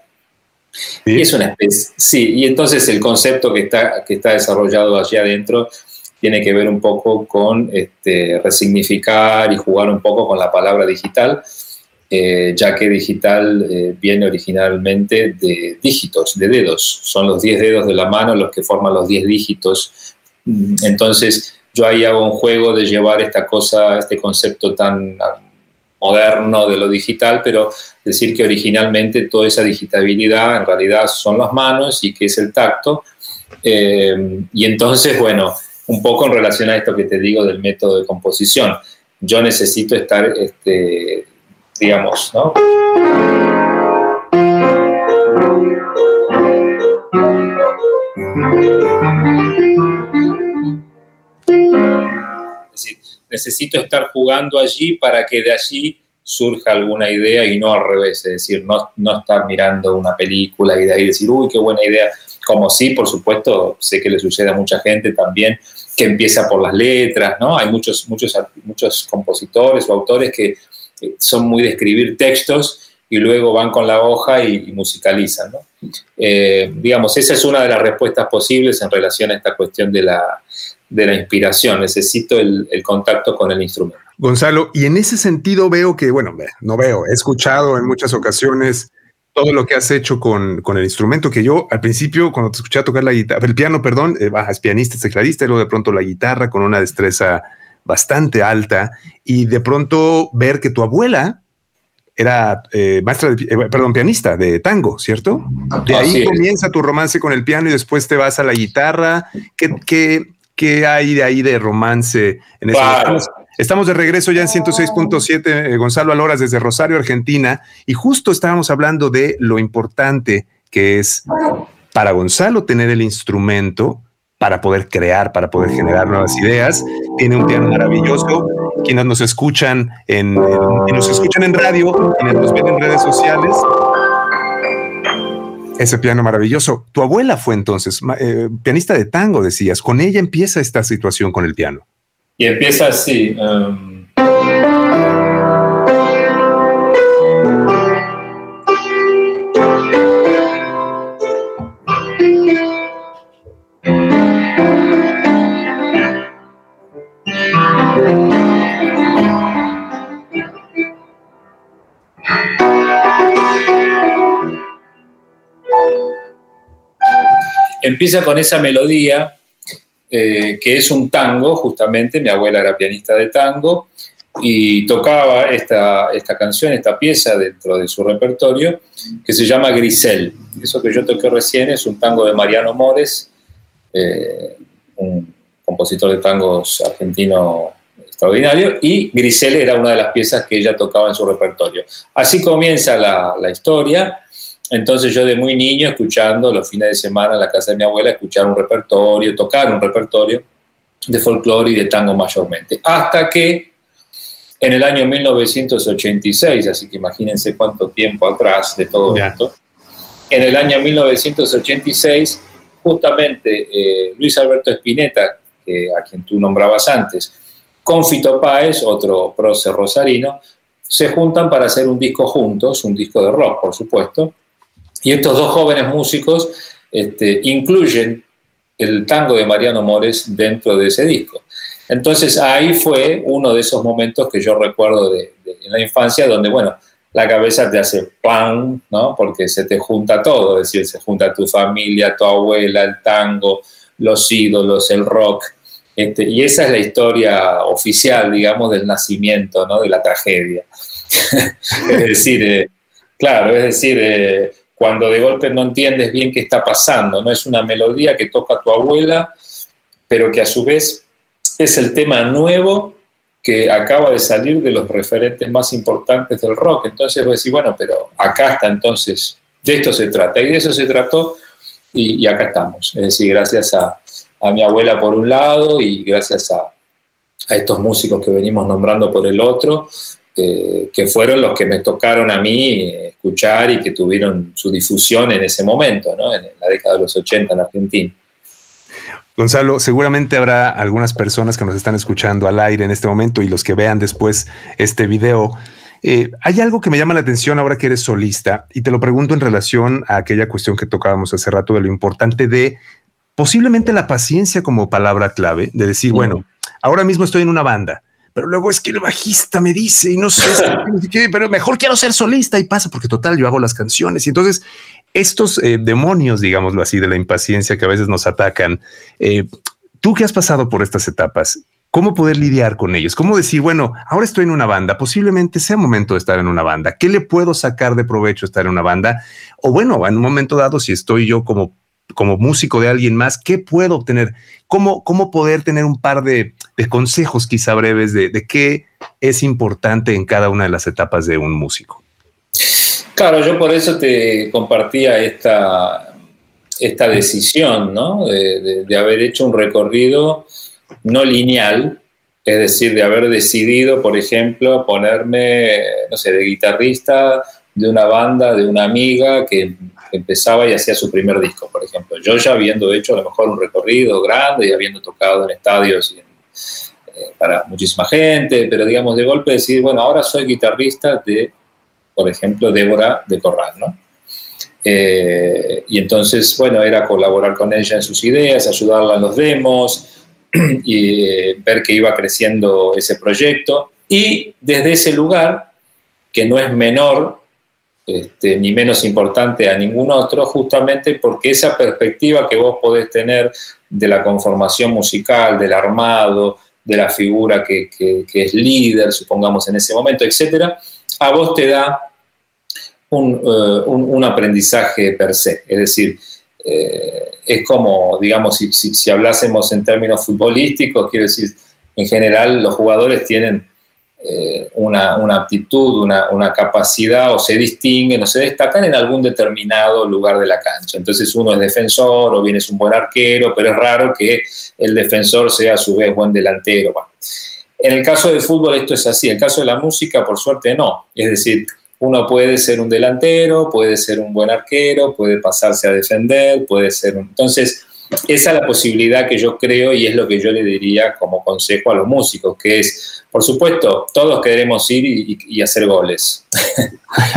Speaker 3: Y es una especie, sí, y entonces el concepto que está, que está desarrollado allí adentro tiene que ver un poco con este, resignificar y jugar un poco con la palabra digital eh, ya que digital eh, viene originalmente de dígitos, de dedos. Son los 10 dedos de la mano los que forman los 10 dígitos. Mm, entonces, yo ahí hago un juego de llevar esta cosa, este concepto tan moderno de lo digital, pero decir que originalmente toda esa digitabilidad en realidad son las manos y que es el tacto. Eh, y entonces, bueno, un poco en relación a esto que te digo del método de composición, yo necesito estar este, digamos, ¿no? Es decir, necesito estar jugando allí para que de allí surja alguna idea y no al revés, es decir, no, no estar mirando una película y de ahí decir, uy, qué buena idea, como sí, por supuesto, sé que le sucede a mucha gente también, que empieza por las letras, ¿no? Hay muchos, muchos, muchos compositores o autores que son muy de escribir textos y luego van con la hoja y, musicalizan. Eh, digamos, esa es una de las respuestas posibles en relación a esta cuestión de la, de la inspiración. Necesito el, contacto con el instrumento.
Speaker 2: Gonzalo, y en ese sentido veo que, bueno, no veo, he escuchado en muchas ocasiones todo lo que has hecho con, con, el instrumento, que yo al principio, cuando te escuché tocar la guitarra, el piano, perdón, eh, bajas pianista, tecladista, y luego de pronto la guitarra con una destreza bastante alta y de pronto ver que tu abuela era eh, maestra, de, eh, perdón, pianista de tango, ¿cierto? De ahí comienza tu romance con el piano y después te vas a la guitarra. ¿Qué, qué, qué hay de ahí de romance en eso? Estamos, de regreso ya en 106.7, eh, Gonzalo Aloras desde Rosario, Argentina, y justo estábamos hablando de lo importante que es para Gonzalo tener el instrumento para poder crear, para poder generar nuevas ideas. Tiene un piano maravilloso. Quienes nos escuchan en, nos escuchan en radio, quienes nos ven en redes sociales, ese piano maravilloso. Tu abuela fue entonces eh, pianista de tango, decías. Con ella empieza esta situación con el piano.
Speaker 3: Y empieza así. Um, empieza con esa melodía eh, que es un tango, justamente, mi abuela era pianista de tango y tocaba esta, esta canción, esta pieza dentro de su repertorio, que se llama Grisel. Eso que yo toqué recién es un tango de Mariano Mores, eh, un compositor de tangos argentino extraordinario, y Grisel era una de las piezas que ella tocaba en su repertorio. Así comienza la, la historia entonces yo de muy niño escuchando los fines de semana en la casa de mi abuela, escuchar un repertorio, tocar un repertorio de folclore y de tango mayormente. Hasta que en el año 1986, así que imagínense cuánto tiempo atrás de todo esto, en el año 1986, justamente eh, Luis Alberto Spinetta, a quien tú nombrabas antes, con Fito Páez, otro prócer rosarino, se juntan para hacer un disco juntos, un disco de rock, por supuesto, y estos dos jóvenes músicos este, incluyen el tango de Mariano Mores dentro de ese disco. Entonces ahí fue uno de esos momentos que yo recuerdo de, en la infancia donde, bueno, la cabeza te hace pan, ¿no? Porque se te junta todo, es decir, se junta tu familia, tu abuela, el tango, los ídolos, el rock. Este, y esa es la historia oficial, digamos, del nacimiento, ¿no? De la tragedia. [laughs] es decir, eh, claro, es decir, eh, cuando de golpe no entiendes bien qué está pasando, no es una melodía que toca tu abuela, pero que a su vez es el tema nuevo que acaba de salir de los referentes más importantes del rock. Entonces vos decís, bueno, pero acá está entonces, de esto se trata. Y de eso se trató y, acá estamos. Es decir, gracias a, mi abuela por un lado y gracias a, estos músicos que venimos nombrando por el otro, eh, que fueron los que me tocaron a mí escuchar y que tuvieron su difusión en ese momento, ¿no? en la década de los 80 en Argentina.
Speaker 2: Gonzalo, seguramente habrá algunas personas que nos están escuchando al aire en este momento y los que vean después este video. Eh, hay algo que me llama la atención ahora que eres solista y te lo pregunto en relación a aquella cuestión que tocábamos hace rato de lo importante de posiblemente la paciencia como palabra clave, de decir, bueno, ahora mismo estoy en una banda, pero luego es que el bajista me dice y no sé, pero mejor quiero ser solista y pasa porque total yo hago las canciones y entonces estos eh, demonios, digámoslo así, de la impaciencia que a veces nos atacan, eh, tú que has pasado por estas etapas, ¿cómo poder lidiar con ellos? ¿Cómo decir, bueno, ahora estoy en una banda, posiblemente sea momento de estar en una banda? ¿Qué le puedo sacar de provecho estar en una banda? O bueno, en un momento dado, si estoy yo como, como músico de alguien más, ¿qué puedo obtener? ¿Cómo, cómo poder tener un par de, consejos quizá breves de, de qué es importante en cada una de las etapas de un músico?
Speaker 3: Claro, yo por eso te compartía esta, esta decisión, ¿no? De, haber hecho un recorrido no lineal, es decir, de haber decidido, por ejemplo, ponerme, no sé, de guitarrista de una banda, de una amiga que empezaba y hacía su primer disco, por ejemplo. Yo ya habiendo hecho a lo mejor un recorrido grande y habiendo tocado en estadios eh, para muchísima gente, pero digamos de golpe decir, bueno, ahora soy guitarrista de por ejemplo, Débora de Corral, ¿no? Eh, y entonces, bueno, era colaborar con ella en sus ideas, ayudarla en los demos [clears throat] y eh, ver que iba creciendo ese proyecto. Y desde ese lugar, que no es menor este, ni menos importante a ningún otro, justamente porque esa perspectiva que vos podés tener de la conformación musical, del armado, de la figura que, es líder, supongamos en ese momento, etcétera, a vos te da eh, un, aprendizaje per se. Es decir, eh, es como, digamos, si, si, hablásemos en términos futbolísticos, quiero decir, en general los jugadores tienen eh, una, aptitud, una, una, capacidad o se distinguen o se destacan en algún determinado lugar de la cancha. Entonces uno es defensor o bien es un buen arquero, pero es raro que el defensor sea a su vez buen delantero. En el caso del fútbol esto es así, en el caso de la música por suerte no. Es decir, uno puede ser un delantero, puede ser un buen arquero, puede pasarse a defender, puede ser un... Entonces, esa es la posibilidad que yo creo y es lo que yo le diría como consejo a los músicos, que es, por supuesto, todos queremos ir y, hacer goles,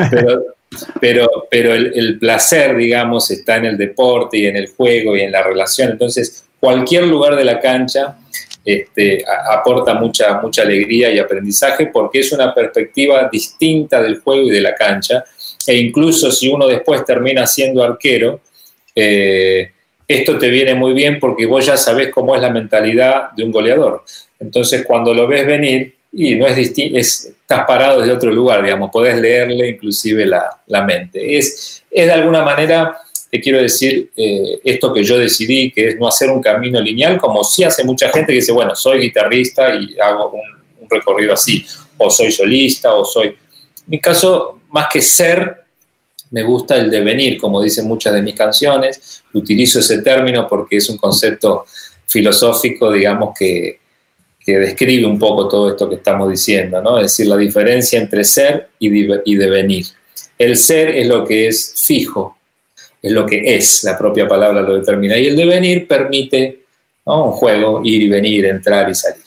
Speaker 3: [laughs] pero, pero, el, placer, digamos, está en el deporte y en el juego y en la relación. Entonces, cualquier lugar de la cancha este, aporta mucha, mucha alegría y aprendizaje porque es una perspectiva distinta del juego y de la cancha. E incluso si uno después termina siendo arquero, eh, esto te viene muy bien porque vos ya sabés cómo es la mentalidad de un goleador. Entonces, cuando lo ves venir, y no es distinto, estás parado desde otro lugar, digamos, podés leerle inclusive la, la mente. Es, es de alguna manera te quiero decir eh, esto que yo decidí, que es no hacer un camino lineal, como sí hace mucha gente que dice, bueno, soy guitarrista y hago un, recorrido así, o soy solista, o soy... En mi caso, más que ser, me gusta el devenir, como dicen muchas de mis canciones. Utilizo ese término porque es un concepto filosófico, digamos, que, que describe un poco todo esto que estamos diciendo, ¿no? Es decir, la diferencia entre ser y, y devenir. El ser es lo que es fijo, es lo que es, la propia palabra lo determina. Y el devenir permite un juego, ir y venir, entrar y salir.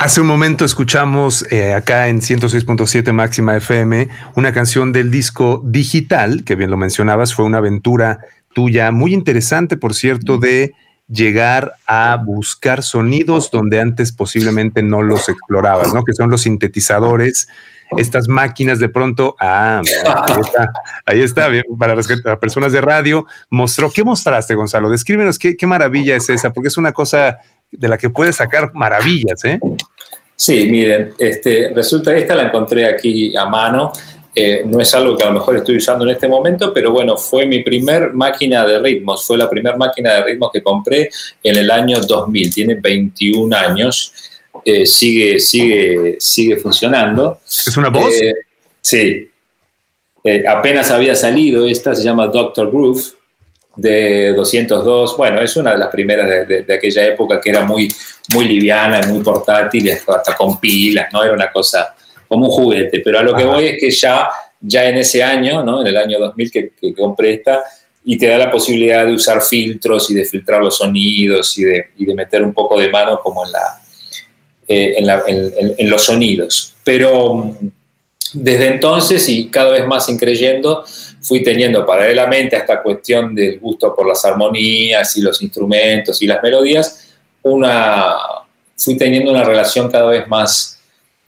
Speaker 2: Hace un momento escuchamos eh, acá en 106.7 Máxima FM una canción del disco digital, que bien lo mencionabas, fue una aventura tuya, muy interesante, por cierto, de llegar a buscar sonidos donde antes posiblemente no los explorabas, ¿no? Que son los sintetizadores, estas máquinas de pronto, ah, ahí está, ahí está, para las, personas de radio, mostró, ¿qué mostraste, Gonzalo? Descríbenos qué, qué maravilla es esa, porque es una cosa de la que puedes sacar maravillas, ¿eh?
Speaker 3: Sí, miren, este, resulta, esta la encontré aquí a mano, eh, no es algo que a lo mejor estoy usando en este momento, pero bueno, fue mi primer máquina de ritmos, fue la primera máquina de ritmos que compré en el año 2000, tiene 21 años, eh, sigue, sigue, sigue funcionando.
Speaker 2: ¿Es una voz?
Speaker 3: Eh, sí, apenas había salido, esta se llama Doctor Groove de 202, bueno, es una de las primeras de, de, aquella época que era muy, muy liviana, muy portátil, hasta con pilas, ¿no? Era una cosa como un juguete, pero a lo que voy es que ya, ya en ese año, ¿no? en el año 2000 que, compré esta, y te da la posibilidad de usar filtros y de filtrar los sonidos y de, y de meter un poco de mano como en, la, eh, en, la, en, los sonidos. Pero mm, desde entonces y cada vez más increyendo, fui teniendo paralelamente a esta cuestión del gusto por las armonías y los instrumentos y las melodías, una, fui teniendo una relación cada vez más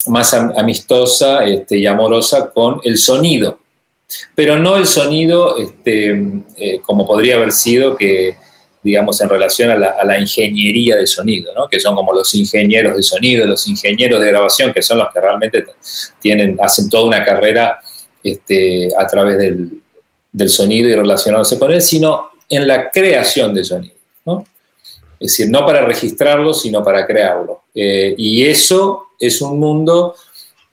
Speaker 3: más amistosa este, y amorosa con el sonido, pero no el sonido este, eh, como podría haber sido que, digamos, en relación a la, ingeniería de sonido, que son como los ingenieros de sonido, los ingenieros de grabación, que son los que realmente tienen, hacen toda una carrera este, a través del, del sonido y relacionándose con él, sino en la creación de sonido. ¿no? Es decir, no para registrarlo, sino para crearlo. Eh, y eso es un mundo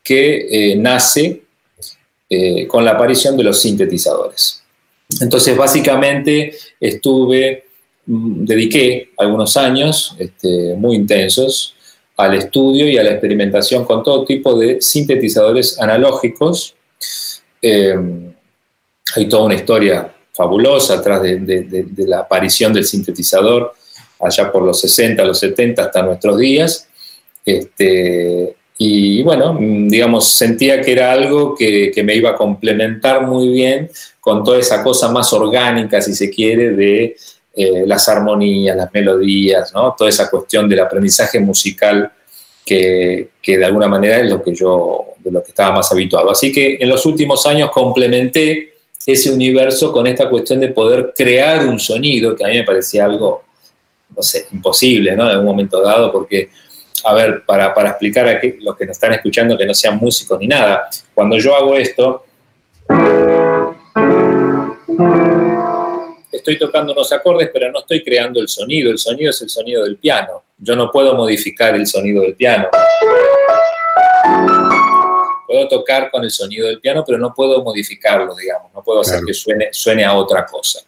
Speaker 3: que eh, nace eh, con la aparición de los sintetizadores. Entonces, básicamente, estuve, mm, dediqué algunos años este, muy intensos al estudio y a la experimentación con todo tipo de sintetizadores analógicos. Hay toda una historia fabulosa atrás de la aparición del sintetizador allá por los 60, los 70 hasta nuestros días. Este, y bueno, digamos, sentía que era algo que, me iba a complementar muy bien con toda esa cosa más orgánica, si se quiere, de eh, las armonías, las melodías, ¿no? toda esa cuestión del aprendizaje musical que, que, de alguna manera es lo que yo, de lo que estaba más habituado. Así que en los últimos años complementé ese universo con esta cuestión de poder crear un sonido, que a mí me parecía algo no sé, imposible, ¿no? En un momento dado, porque, a ver, para, para explicar a los que nos están escuchando que no sean músicos ni nada, cuando yo hago esto, estoy tocando unos acordes, pero no estoy creando el sonido, el sonido es el sonido del piano, yo no puedo modificar el sonido del piano puedo tocar con el sonido del piano, pero no puedo modificarlo, digamos, no puedo hacer que suene, suene a otra cosa.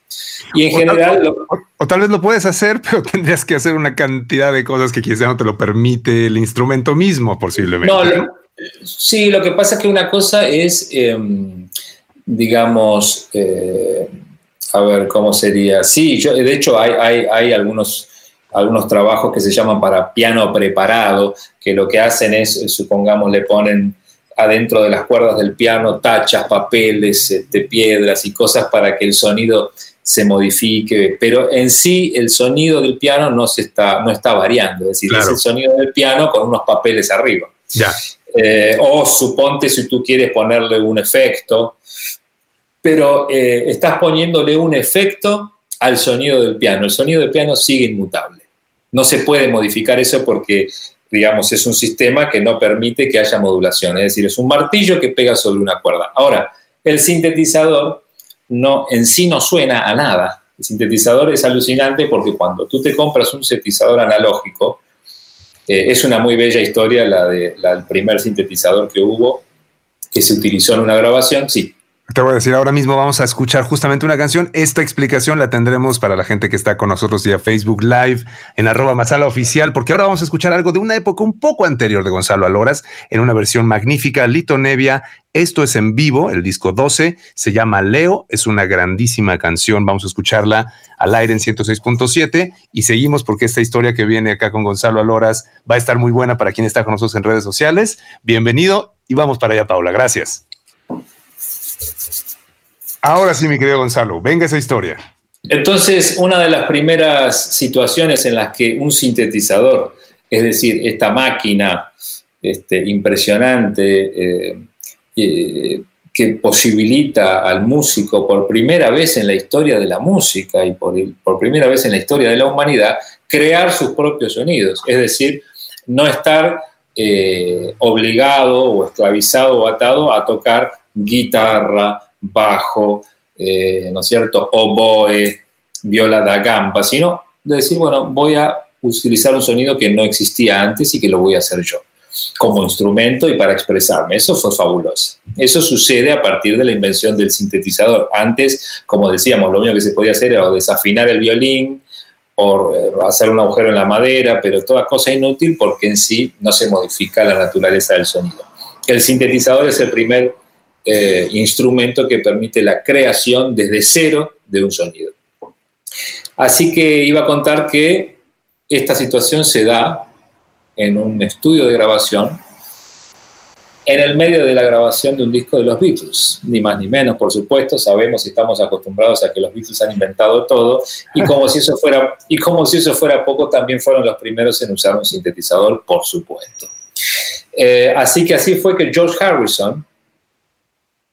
Speaker 3: Y en general...
Speaker 2: o, tal vez lo puedes hacer, [laughs] pero tendrías que hacer una cantidad de cosas que quizá no te lo permite el instrumento mismo, posiblemente.
Speaker 3: No, sí, lo que pasa es que una cosa es, em, digamos, eh, a ver, ¿cómo sería? Sí, yo, de hecho hay, hay, hay algunos algunos trabajos que se llaman para piano preparado, que lo que hacen es, supongamos, le ponen adentro de las cuerdas del piano tachas, papeles, este, piedras y cosas para que el sonido se modifique, pero en sí el sonido del piano no, se está, no está variando, es decir, es el sonido del piano con unos papeles arriba.
Speaker 2: Ya.
Speaker 3: Eh, o suponte si tú quieres ponerle un efecto, pero eh, estás poniéndole un efecto al sonido del piano. El sonido del piano sigue inmutable. No se puede modificar eso porque digamos, es un sistema que no permite que haya modulación, es decir, es un martillo que pega sobre una cuerda. Ahora, el sintetizador no, en sí no suena a nada. El sintetizador es alucinante porque cuando tú te compras un sintetizador analógico, eh, es una muy bella historia la del primer sintetizador que hubo, que se utilizó en una grabación, sí,
Speaker 2: te voy a decir, ahora mismo vamos a escuchar justamente una canción. Esta explicación la tendremos para la gente que está con nosotros vía Facebook Live en arroba masala oficial, porque ahora vamos a escuchar algo de una época un poco anterior de Gonzalo Aloras en una versión magnífica, Lito Nevia. Esto es en vivo, el disco 12, se llama Leo, es una grandísima canción. Vamos a escucharla al aire en 106.7 y seguimos porque esta historia que viene acá con Gonzalo Aloras va a estar muy buena para quien está con nosotros en redes sociales. Bienvenido y vamos para allá, Paula. Gracias. Ahora sí, mi querido Gonzalo, venga esa historia.
Speaker 3: Entonces, una de las primeras situaciones en las que un sintetizador, es decir, esta máquina este, impresionante eh, eh, que posibilita al músico por primera vez en la historia de la música y por, primera vez en la historia de la humanidad, crear sus propios sonidos, es decir, no estar eh, obligado o esclavizado o atado a tocar guitarra, bajo, eh, ¿no es cierto?, oboe, viola da gamba, sino de decir, bueno, voy a utilizar un sonido que no existía antes y que lo voy a hacer yo como instrumento y para expresarme. Eso fue fabuloso. Eso sucede a partir de la invención del sintetizador. Antes, como decíamos, lo único que se podía hacer era desafinar el violín o eh, hacer un agujero en la madera, pero toda cosa inútil porque en sí no se modifica la naturaleza del sonido. El sintetizador es el primer eh, instrumento que permite la creación desde cero de un sonido. Así que iba a contar que esta situación se da en un estudio de grabación en el medio de la grabación de un disco de los Beatles, ni más ni menos, por supuesto, sabemos y estamos acostumbrados a que los Beatles han inventado todo, y como si eso fuera, y como si eso fuera poco, también fueron los primeros en usar un sintetizador, por supuesto. Eh, así que así fue que George Harrison,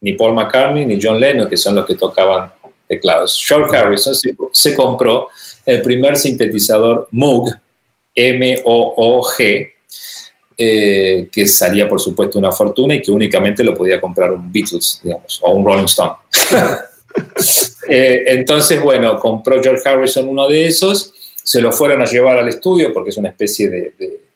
Speaker 3: ni Paul McCartney ni John Lennon, que son los que tocaban teclados. George Harrison se, compró el primer sintetizador Moog, M-O-O-G, eh, que salía por supuesto una fortuna y que únicamente lo podía comprar un Beatles, digamos, o un Rolling Stone. [laughs] Eh, entonces, bueno, compró George Harrison uno de esos, se lo fueron a llevar al estudio porque es una especie de de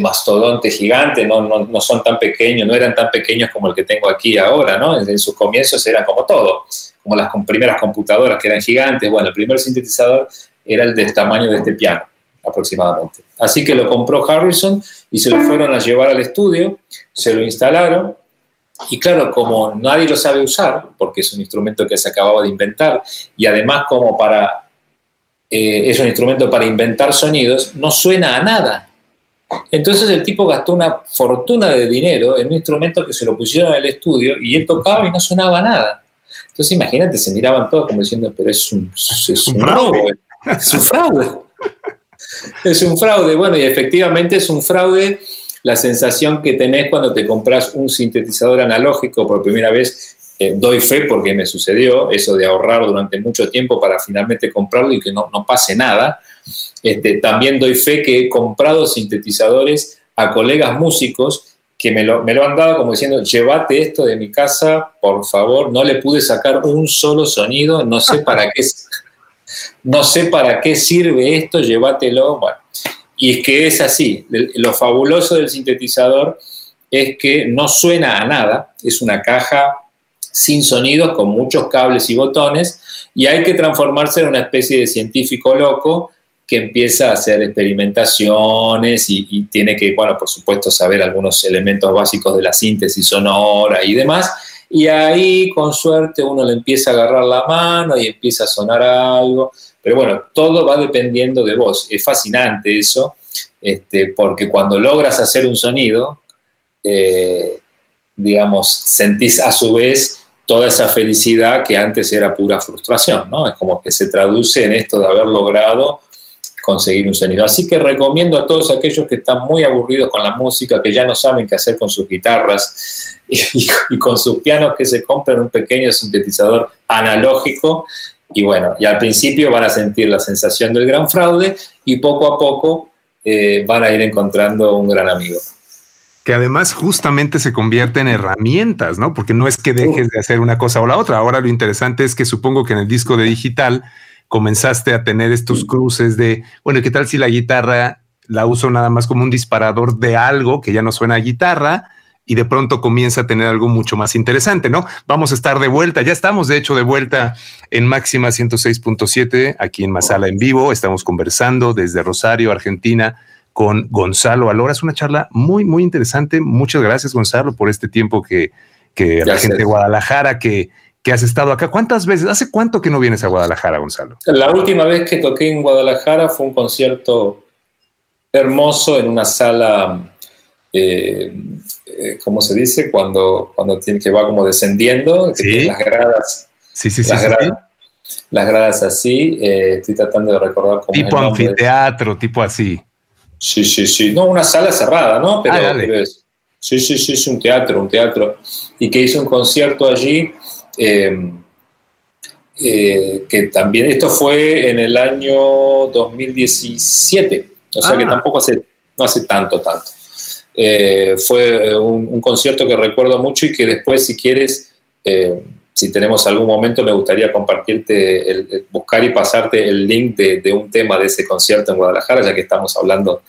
Speaker 3: mastodonte gigante, no, no, son tan pequeños, no eran tan pequeños como el que tengo aquí ahora, ¿no? En, sus comienzos eran como todo, como las primeras computadoras que eran gigantes. Bueno, el primer sintetizador era el del tamaño de este piano, aproximadamente. Así que lo compró Harrison y se lo fueron a llevar al estudio, se lo instalaron y claro, como nadie lo sabe usar, porque es un instrumento que se acababa de inventar, y además como para, eh, es un instrumento para inventar sonidos, no suena a nada. Entonces el tipo gastó una fortuna de dinero en un instrumento que se lo pusieron en el estudio y él tocaba y no sonaba nada. Entonces imagínate, se miraban todos como diciendo, pero es un, es un fraude. Es un fraude. Es un fraude. Bueno, y efectivamente es un fraude la sensación que tenés cuando te compras un sintetizador analógico por primera vez. Eh, doy fe porque me sucedió eso de ahorrar durante mucho tiempo para finalmente comprarlo y que no, no pase nada. Este, también doy fe que he comprado sintetizadores a colegas músicos que me lo, han dado como diciendo, llévate esto de mi casa, por favor, no le pude sacar un solo sonido, no sé para qué, [laughs] no sé para qué sirve esto, llévatelo. Y es que es así, lo fabuloso del sintetizador es que no suena a nada, es una caja sin sonidos, con muchos cables y botones, y hay que transformarse en una especie de científico loco que empieza a hacer experimentaciones y, tiene que, bueno, por supuesto, saber algunos elementos básicos de la síntesis sonora y demás. Y ahí, con suerte, uno le empieza a agarrar la mano y empieza a sonar algo. Pero bueno, todo va dependiendo de vos. Es fascinante eso, este, porque cuando logras hacer un sonido, eh, digamos, sentís a su vez toda esa felicidad que antes era pura frustración, ¿no? Es como que se traduce en esto de haber logrado conseguir un sonido. Así que recomiendo a todos aquellos que están muy aburridos con la música, que ya no saben qué hacer con sus guitarras [laughs] y, con sus pianos, que se compren un pequeño sintetizador analógico. Y bueno, y al principio van a sentir la sensación del gran fraude y poco a poco eh, van a ir encontrando un gran amigo
Speaker 2: que además justamente se convierte en herramientas, ¿no? Porque no es que dejes de hacer una cosa o la otra. Ahora lo interesante es que supongo que en el disco de digital comenzaste a tener estos cruces de, bueno, ¿qué tal si la guitarra la uso nada más como un disparador de algo que ya no suena a guitarra? Y de pronto comienza a tener algo mucho más interesante, ¿no? Vamos a estar de vuelta, ya estamos de hecho de vuelta en Máxima 106.7, aquí en Masala en vivo, estamos conversando desde Rosario, Argentina, con Gonzalo Alora. Es una charla muy, muy interesante. Muchas gracias, Gonzalo, por este tiempo que, que la gente de Guadalajara, que, que has estado acá. ¿Cuántas veces? ¿Hace cuánto que no vienes a Guadalajara, Gonzalo?
Speaker 3: La última vez que toqué en Guadalajara fue un concierto hermoso en una sala, eh, eh, ¿cómo se dice? Cuando, cuando tiene que va como descendiendo,
Speaker 2: ¿Sí?
Speaker 3: las gradas.
Speaker 2: Sí, sí, sí,
Speaker 3: las gradas así. Eh, estoy tratando de recordar
Speaker 2: cómo Tipo anfiteatro, tipo así.
Speaker 3: Sí, sí, sí. No, una sala cerrada, ¿no? Pero, ah, sí, sí, sí, es un teatro, un teatro. Y que hizo un concierto allí. Eh, eh, que también esto fue en el año 2017, o sea que ah. tampoco hace, no hace tanto, tanto. fue un, un, concierto que recuerdo mucho y que después, si quieres, si tenemos algún momento, me gustaría compartirte, el, buscar y pasarte el link de, un tema de ese concierto en Guadalajara, ya que estamos hablando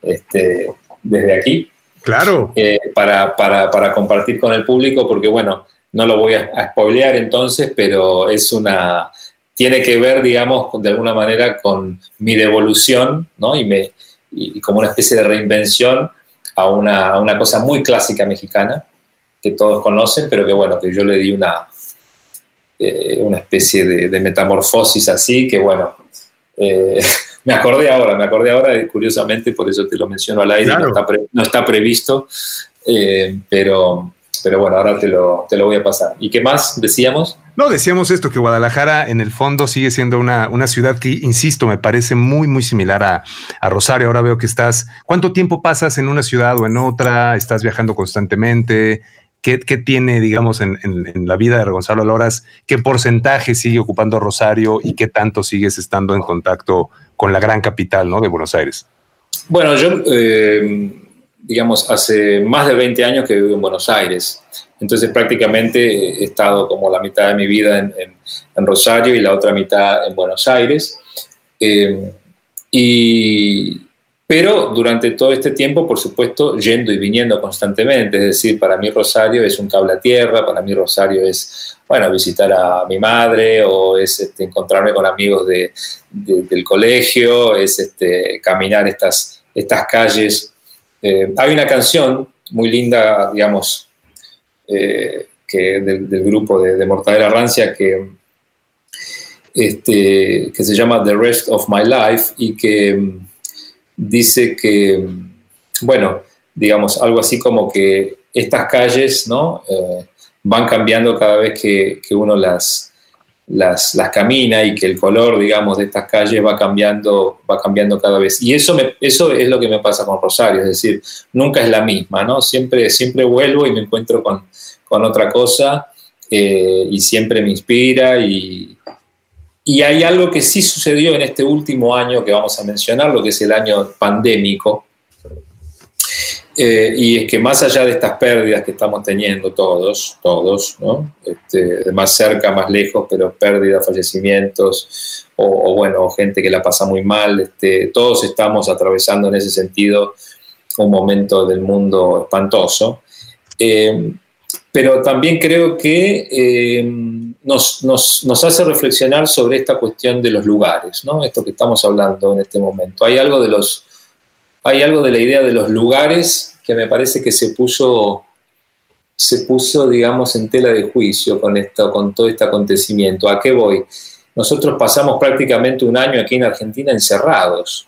Speaker 3: este, desde aquí.
Speaker 2: Claro.
Speaker 3: Eh, para, para, para, compartir con el público, porque bueno, no lo voy a, spoilear entonces, pero es una. Tiene que ver, digamos, de alguna manera con mi devolución, ¿no? Y, me, y como una especie de reinvención a una, a una cosa muy clásica mexicana que todos conocen, pero que bueno, que yo le di una, eh, una especie de, metamorfosis así, que bueno, eh, [laughs] me acordé ahora, me acordé ahora, curiosamente, por eso te lo menciono al aire, no, está previsto, eh, pero, pero bueno, ahora te lo, te lo voy a pasar. ¿Y qué más decíamos?
Speaker 2: No, decíamos esto, que Guadalajara en el fondo sigue siendo una, una ciudad que, insisto, me parece muy, muy similar a, a, Rosario. Ahora veo que estás, ¿cuánto tiempo pasas en una ciudad o en otra? ¿Estás viajando constantemente? ¿Qué, tiene, digamos, en, la vida de Gonzalo Loras? ¿Qué porcentaje sigue ocupando Rosario y qué tanto sigues estando en contacto con la gran capital ¿no? de Buenos Aires?
Speaker 3: Bueno, yo, eh, digamos, hace más de 20 años que vivo en Buenos Aires. Entonces prácticamente he estado como la mitad de mi vida en, Rosario y la otra mitad en Buenos Aires. Eh, y, pero durante todo este tiempo, por supuesto, yendo y viniendo constantemente, es decir, para mí Rosario es un cable a tierra, para mí Rosario es, bueno, visitar a mi madre o es este, encontrarme con amigos de, del colegio, es este, caminar estas, estas calles. Eh, hay una canción muy linda, digamos, eh, que del, grupo de, de Rancia que, este, que se llama The Rest of My Life y que dice que, bueno, digamos, algo así como que estas calles, ¿no? Eh, van cambiando cada vez que, uno las, las, camina y que el color, digamos, de estas calles va cambiando, va cambiando cada vez. Y eso, me, eso es lo que me pasa con Rosario, es decir, nunca es la misma, ¿no? Siempre, siempre vuelvo y me encuentro con, otra cosa eh, y siempre me inspira y, y hay algo que sí sucedió en este último año que vamos a mencionar, lo que es el año pandémico, eh, y es que más allá de estas pérdidas que estamos teniendo todos, todos, ¿no? Este, más cerca, más lejos, pero pérdidas, fallecimientos, o, bueno, gente que la pasa muy mal, este, todos estamos atravesando en ese sentido un momento del mundo espantoso. Eh, pero también creo que eh, nos, nos, hace reflexionar sobre esta cuestión de los lugares, ¿no? Esto que estamos hablando en este momento. Hay algo de los, hay algo de la idea de los lugares que me parece que se puso, se puso, digamos, en tela de juicio con esto, con todo este acontecimiento. ¿A qué voy? Nosotros pasamos prácticamente un año aquí en Argentina encerrados.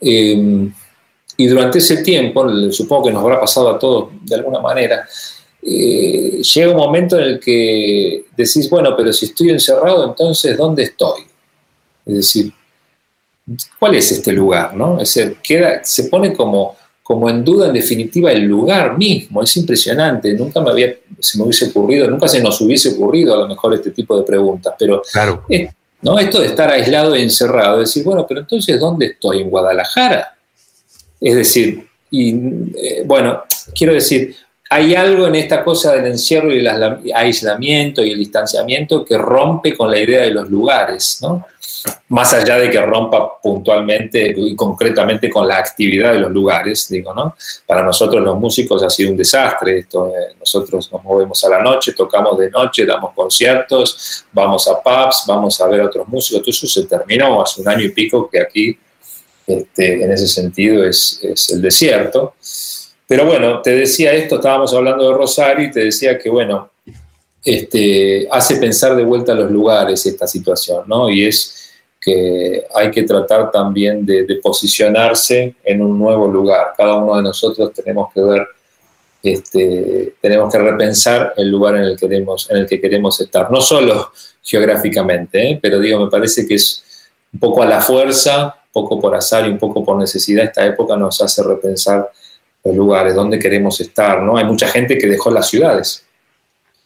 Speaker 3: Eh, y durante ese tiempo, supongo que nos habrá pasado a todos de alguna manera, eh, llega un momento en el que decís, bueno, pero si estoy encerrado, entonces, ¿dónde estoy? Es decir, ¿cuál es este lugar? ¿no? Es decir, queda, se pone como, como en duda, en definitiva, el lugar mismo. Es impresionante. Nunca me había, se me hubiese ocurrido, nunca se nos hubiese ocurrido a lo mejor este tipo de preguntas. Pero
Speaker 2: claro.
Speaker 3: ¿no? esto de estar aislado y encerrado, decir, bueno, pero entonces, ¿dónde estoy? ¿En Guadalajara? Es decir, y eh, bueno, quiero decir, hay algo en esta cosa del encierro y el aislamiento y el distanciamiento que rompe con la idea de los lugares, ¿no? Más allá de que rompa puntualmente y concretamente con la actividad de los lugares, digo, ¿no? Para nosotros los músicos ha sido un desastre esto. Eh, nosotros nos movemos a la noche, tocamos de noche, damos conciertos, vamos a pubs, vamos a ver a otros músicos. Todo eso se terminó hace un año y pico que aquí este, en ese sentido es, el desierto. Pero bueno, te decía esto, estábamos hablando de Rosario y te decía que, bueno, este, hace pensar de vuelta a los lugares esta situación, ¿no? Y es que hay que tratar también de, posicionarse en un nuevo lugar. Cada uno de nosotros tenemos que ver este, tenemos que repensar el lugar en el, que queremos, estar, no solo geográficamente, ¿eh? pero digo, me parece que es un poco a la fuerza, un poco por azar y un poco por necesidad, esta época nos hace repensar los lugares, dónde queremos estar, ¿no? Hay mucha gente que dejó las ciudades.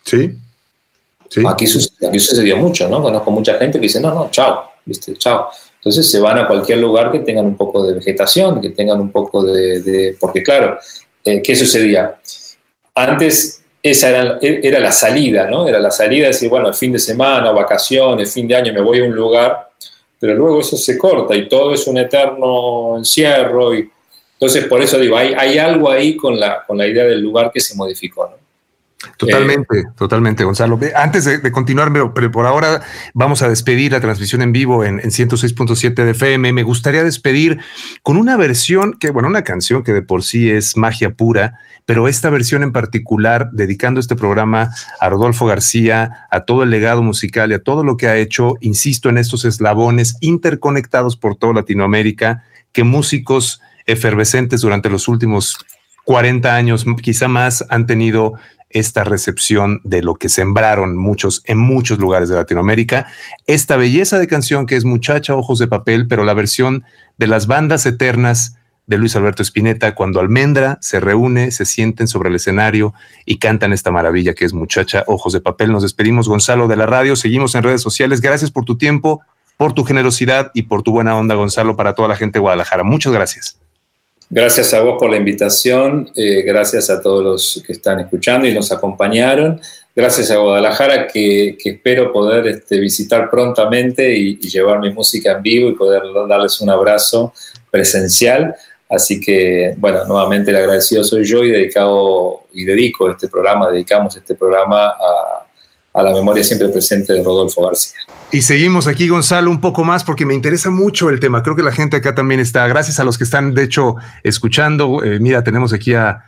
Speaker 2: Sí.
Speaker 3: Aquí, sucedió, mucho, ¿no? Conozco mucha gente que dice, no, no, chao, ¿viste? Chao. Entonces se van a cualquier lugar que tengan un poco de vegetación, que tengan un poco de... porque claro, eh, ¿qué sucedía? Antes esa era, era, la salida, ¿no? Era la salida de decir, bueno, el fin de semana, vacaciones, fin de año, me voy a un lugar, pero luego eso se corta y todo es un eterno encierro. Y, entonces, por eso digo, hay, hay algo ahí con la, con la idea del lugar que se modificó, ¿no?
Speaker 2: Totalmente, totalmente, Gonzalo. Antes de, continuar, pero, por ahora vamos a despedir la transmisión en vivo en, 106.7 de FM. Me gustaría despedir con una versión que, bueno, una canción que de por sí es magia pura, pero esta versión en particular, dedicando este programa a Rodolfo García, a todo el legado musical y a todo lo que ha hecho, insisto, en estos eslabones interconectados por toda Latinoamérica, que músicos efervescentes durante los últimos 40 años, quizá más, han tenido esta recepción de lo que sembraron muchos en muchos lugares de Latinoamérica. Esta belleza de canción que es Muchacha Ojos de Papel, pero la versión de las bandas eternas de Luis Alberto Spinetta, cuando Almendra se reúne, se sienten sobre el escenario y cantan esta maravilla que es Muchacha Ojos de Papel. Nos despedimos, Gonzalo, de la radio. Seguimos en redes sociales. Gracias por tu tiempo, por tu generosidad y por tu buena onda, Gonzalo, para toda la gente de Guadalajara. Muchas gracias.
Speaker 3: Gracias a vos por la invitación, eh, gracias a todos los que están escuchando y nos acompañaron. Gracias a Guadalajara, que, espero poder este, visitar prontamente y, llevar mi música en vivo y poder darles un abrazo presencial. Así que, bueno, nuevamente el agradecido soy yo y dedicado y dedico este programa, dedicamos este programa a, a la memoria siempre presente de Rodolfo García.
Speaker 2: Y seguimos aquí, Gonzalo, un poco más porque me interesa mucho el tema. Creo que la gente acá también está. Gracias a los que están, de hecho, escuchando. Eh, mira, tenemos aquí a,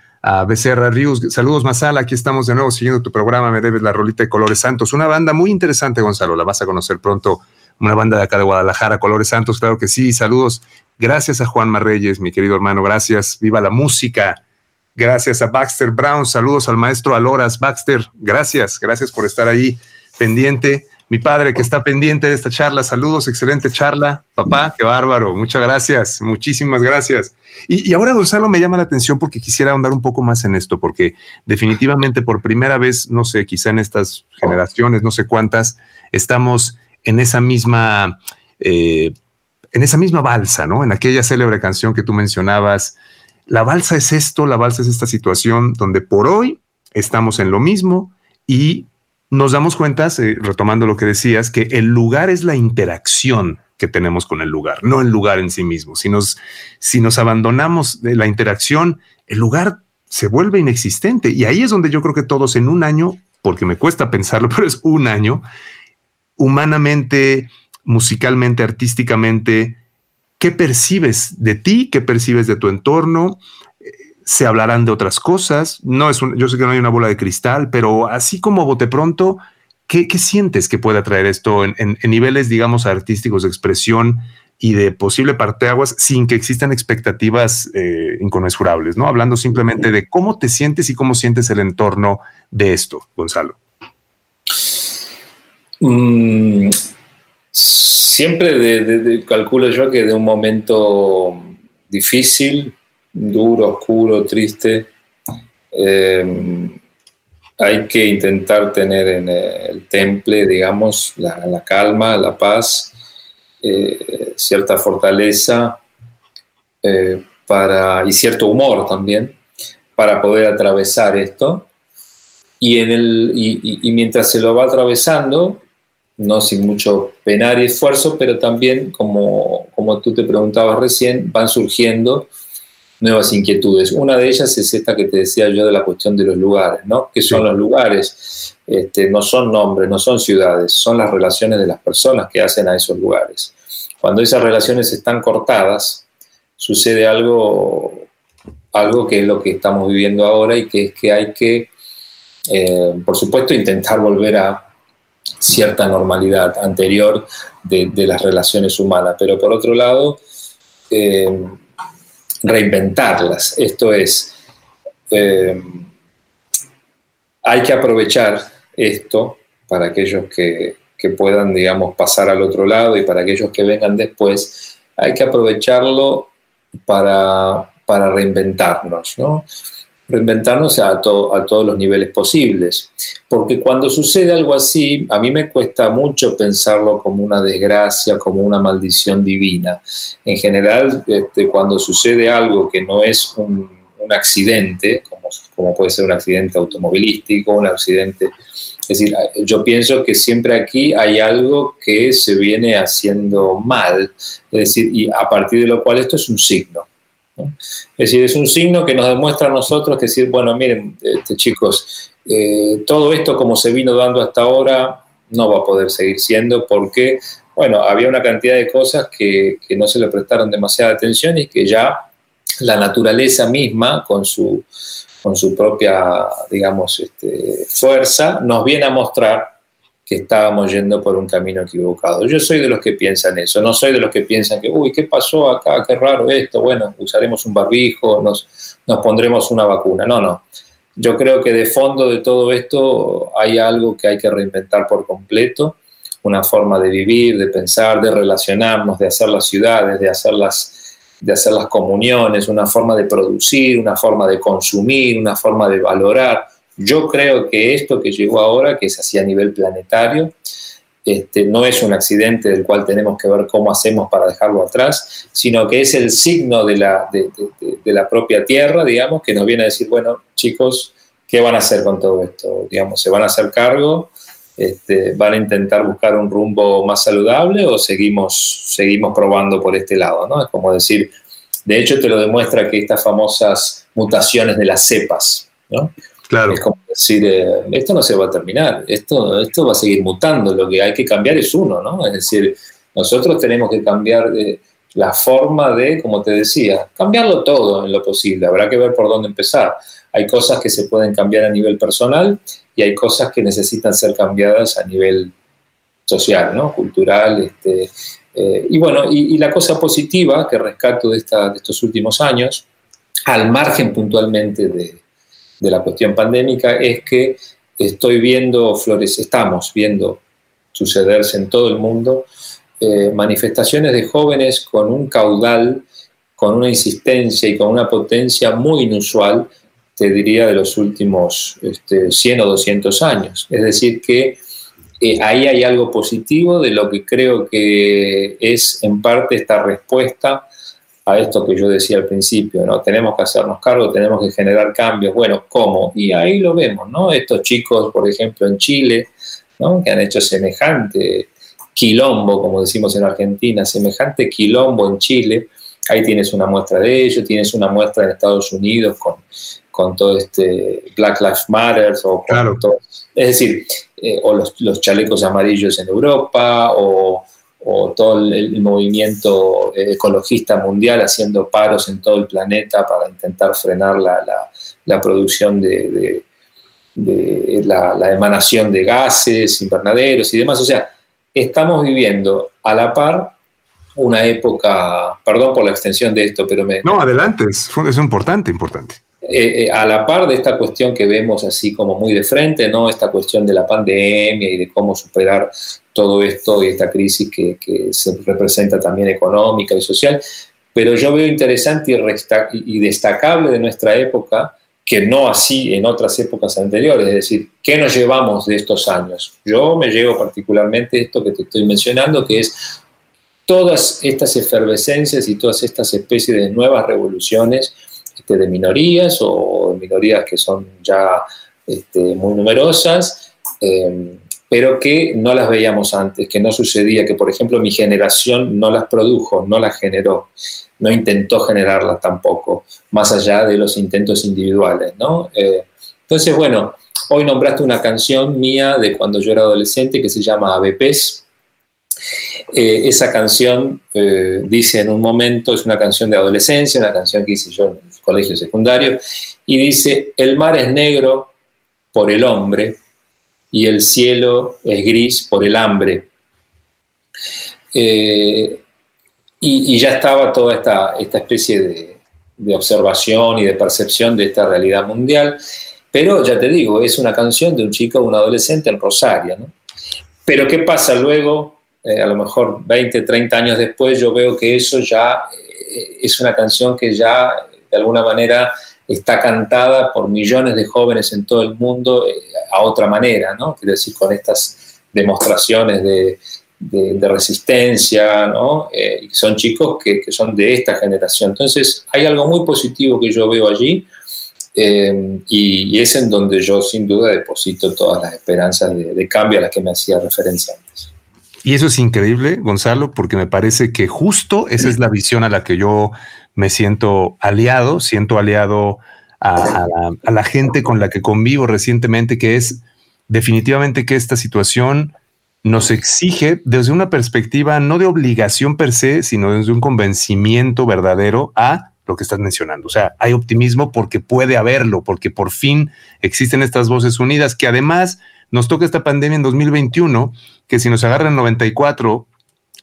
Speaker 2: Becerra Rius. Saludos, Masala. Aquí estamos de nuevo siguiendo tu programa. Me debes la rolita de Colores Santos. Una banda muy interesante, Gonzalo. La vas a conocer pronto. Una banda de acá de Guadalajara, Colores Santos. Claro que sí. Saludos. Gracias a Juan Marreyes, mi querido hermano. Gracias. Viva la música. Gracias a Baxter Brown. Saludos al maestro Aloras. Baxter, gracias. Gracias por estar ahí pendiente. Mi padre que está pendiente de esta charla. Saludos, excelente charla. Papá, qué bárbaro. Muchas gracias. Muchísimas gracias. Y, ahora, Gonzalo, me llama la atención porque quisiera ahondar un poco más en esto, porque definitivamente por primera vez, no sé, quizá en estas generaciones, no sé cuántas, estamos en esa misma... Eh, en esa misma balsa, ¿no? En aquella célebre canción que tú mencionabas, la balsa es esto, la balsa es esta situación donde por hoy estamos en lo mismo y nos damos cuenta, retomando lo que decías, que el lugar es la interacción que tenemos con el lugar, no el lugar en sí mismo. Si nos abandonamos de la interacción, el lugar se vuelve inexistente. Y ahí es donde yo creo que todos en un año, porque me cuesta pensarlo, [laughs] pero es un año, humanamente, musicalmente, artísticamente, ¿Qué percibes de ti? ¿Qué percibes de tu entorno? Se hablarán de otras cosas. No es yo sé que no hay una bola de cristal, pero así como bote pronto, ¿qué, sientes que puede traer esto en, niveles, digamos, artísticos de expresión y de posible parteaguas sin que existan expectativas eh, inconmensurables, ¿no? Hablando simplemente de cómo te sientes y cómo sientes el entorno de esto, Gonzalo.
Speaker 3: Mm, siempre calculo yo que de un momento difícil, duro, oscuro, triste, eh, hay que intentar tener en el temple, digamos, la, calma, la paz, eh, cierta fortaleza eh, para, y cierto humor también para poder atravesar esto. Y, en el, y mientras se lo va atravesando, no sin mucho penar y esfuerzo, pero también, como, como tú te preguntabas recién, van surgiendo nuevas inquietudes. Una de ellas es esta que te decía yo de la cuestión de los lugares, ¿no? ¿Qué son los lugares? Este, no son nombres, no son ciudades, son las relaciones de las personas que hacen a esos lugares. Cuando esas relaciones están cortadas, sucede algo, algo que es lo que estamos viviendo ahora y que es que hay que, eh, por supuesto, intentar volver a cierta normalidad anterior de, las relaciones humanas, pero por otro lado, eh, reinventarlas. Esto es, eh, hay que aprovechar esto para aquellos que, que puedan, digamos, pasar al otro lado y para aquellos que vengan después, hay que aprovecharlo para, para reinventarnos, ¿no? Reinventarnos a, a todos los niveles posibles. Porque cuando sucede algo así, a mí me cuesta mucho pensarlo como una desgracia, como una maldición divina. En general, este, cuando sucede algo que no es un, un accidente, como, como puede ser un accidente automovilístico, un accidente es decir, yo pienso que siempre aquí hay algo que se viene haciendo mal, es decir, y a partir de lo cual esto es un signo. Es decir, es un signo que nos demuestra a nosotros que decir, bueno, miren, este, chicos, eh, todo esto como se vino dando hasta ahora no va a poder seguir siendo porque, bueno, había una cantidad de cosas que, que no se le prestaron demasiada atención y que ya la naturaleza misma, con su, con su propia, digamos, este, fuerza, nos viene a mostrar que estábamos yendo por un camino equivocado. Yo soy de los que piensan eso, no soy de los que piensan que, uy, ¿qué pasó acá? Qué raro esto, bueno, usaremos un barbijo, nos, nos pondremos una vacuna. No, no. Yo creo que de fondo de todo esto hay algo que hay que reinventar por completo, una forma de vivir, de pensar, de relacionarnos, de hacer las ciudades, de hacer las, de hacer las comuniones, una forma de producir, una forma de consumir, una forma de valorar. Yo creo que esto que llegó ahora, que es así a nivel planetario, este, no es un accidente del cual tenemos que ver cómo hacemos para dejarlo atrás, sino que es el signo de la, de, la propia Tierra, digamos, que nos viene a decir, bueno, chicos, ¿qué van a hacer con todo esto? Digamos, ¿se van a hacer cargo? Este, ¿Van a intentar buscar un rumbo más saludable o seguimos, seguimos probando por este lado? ¿no? Es como decir, de hecho te lo demuestra que estas famosas mutaciones de las cepas, ¿no?
Speaker 2: Claro.
Speaker 3: Es como decir, eh, esto no se va a terminar, esto, esto va a seguir mutando, lo que hay que cambiar es uno, ¿no? Es decir, nosotros tenemos que cambiar de, la forma de, como te decía, cambiarlo todo en lo posible, habrá que ver por dónde empezar. Hay cosas que se pueden cambiar a nivel personal y hay cosas que necesitan ser cambiadas a nivel social, ¿no? cultural. Este, eh, y bueno, y, la cosa positiva que rescato de, esta, de, estos últimos años, al margen puntualmente de, de, la cuestión pandémica, es que estoy viendo flores, estamos viendo sucederse en todo el mundo eh, manifestaciones de jóvenes con un caudal, con una insistencia y con una potencia muy inusual te diría, de los últimos este, 100 o 200 años. Es decir, que eh, ahí hay algo positivo de lo que creo que es en parte esta respuesta a esto que yo decía al principio, ¿no? Tenemos que hacernos cargo, tenemos que generar cambios. Bueno, ¿cómo? Y ahí lo vemos, ¿no? Estos chicos, por ejemplo, en Chile, ¿no? Que han hecho semejante quilombo, como decimos en Argentina, semejante quilombo en Chile. Ahí tienes una muestra de ello, tienes una muestra en Estados Unidos con con todo este Black Lives Matter, o es decir, eh, o los, chalecos amarillos en Europa, o, todo el, movimiento ecologista mundial haciendo paros en todo el planeta para intentar frenar la, producción de, la, emanación de gases invernaderos y demás. O sea, estamos viviendo a la par una época, perdón por la extensión de esto, pero me...
Speaker 2: No, adelante, es, es importante, importante.
Speaker 3: Eh, eh, a la par de esta cuestión que vemos así como muy de frente, ¿no? Esta cuestión de la pandemia y de cómo superar todo esto y esta crisis que, se representa también económica y social. Pero yo veo interesante y, y destacable de nuestra época, que no así en otras épocas anteriores, es decir, ¿qué nos llevamos de estos años? Yo me llevo particularmente esto que te estoy mencionando, que es todas estas efervescencias y todas estas especies de nuevas revoluciones este, de minorías o minorías que son ya este, muy numerosas, em, pero que no las veíamos antes, que no sucedía, que por ejemplo mi generación no las produjo, no las generó, no intentó generarlas tampoco, más allá de los intentos individuales. ¿no? Eh, entonces, bueno, hoy nombraste una canción mía de cuando yo era adolescente que se llama ABPs, eh, esa canción eh, dice en un momento, es una canción de adolescencia, una canción que hice yo colegio secundario, y dice, el mar es negro por el hombre y el cielo es gris por el hambre. Eh, y, ya estaba toda esta, esta especie de, de observación y de percepción de esta realidad mundial. Pero ya te digo, es una canción de un chico un adolescente en Rosario. ¿no? Pero ¿qué pasa luego? Eh, a lo mejor 20, 30 años después, yo veo que eso ya eh, es una canción que ya alguna manera está cantada por millones de jóvenes en todo el mundo eh, a otra manera, ¿no? Quiero decir, con estas demostraciones de, resistencia, ¿no? Eh, son chicos que, que, son de esta generación. Entonces, hay algo muy positivo que yo veo allí eh, y, es en donde yo sin duda deposito todas las esperanzas de, de cambio a las que me hacía referencia antes.
Speaker 2: Y eso es increíble, Gonzalo, porque me parece que justo esa es la visión a la que yo me siento aliado, siento aliado a, la, gente con la que convivo recientemente, que es definitivamente que esta situación nos exige desde una perspectiva no de obligación per se, sino desde un convencimiento verdadero a lo que estás mencionando. O sea, hay optimismo porque puede haberlo, porque por fin existen estas voces unidas, que además nos toca esta pandemia en 2021, que si nos agarran en 94,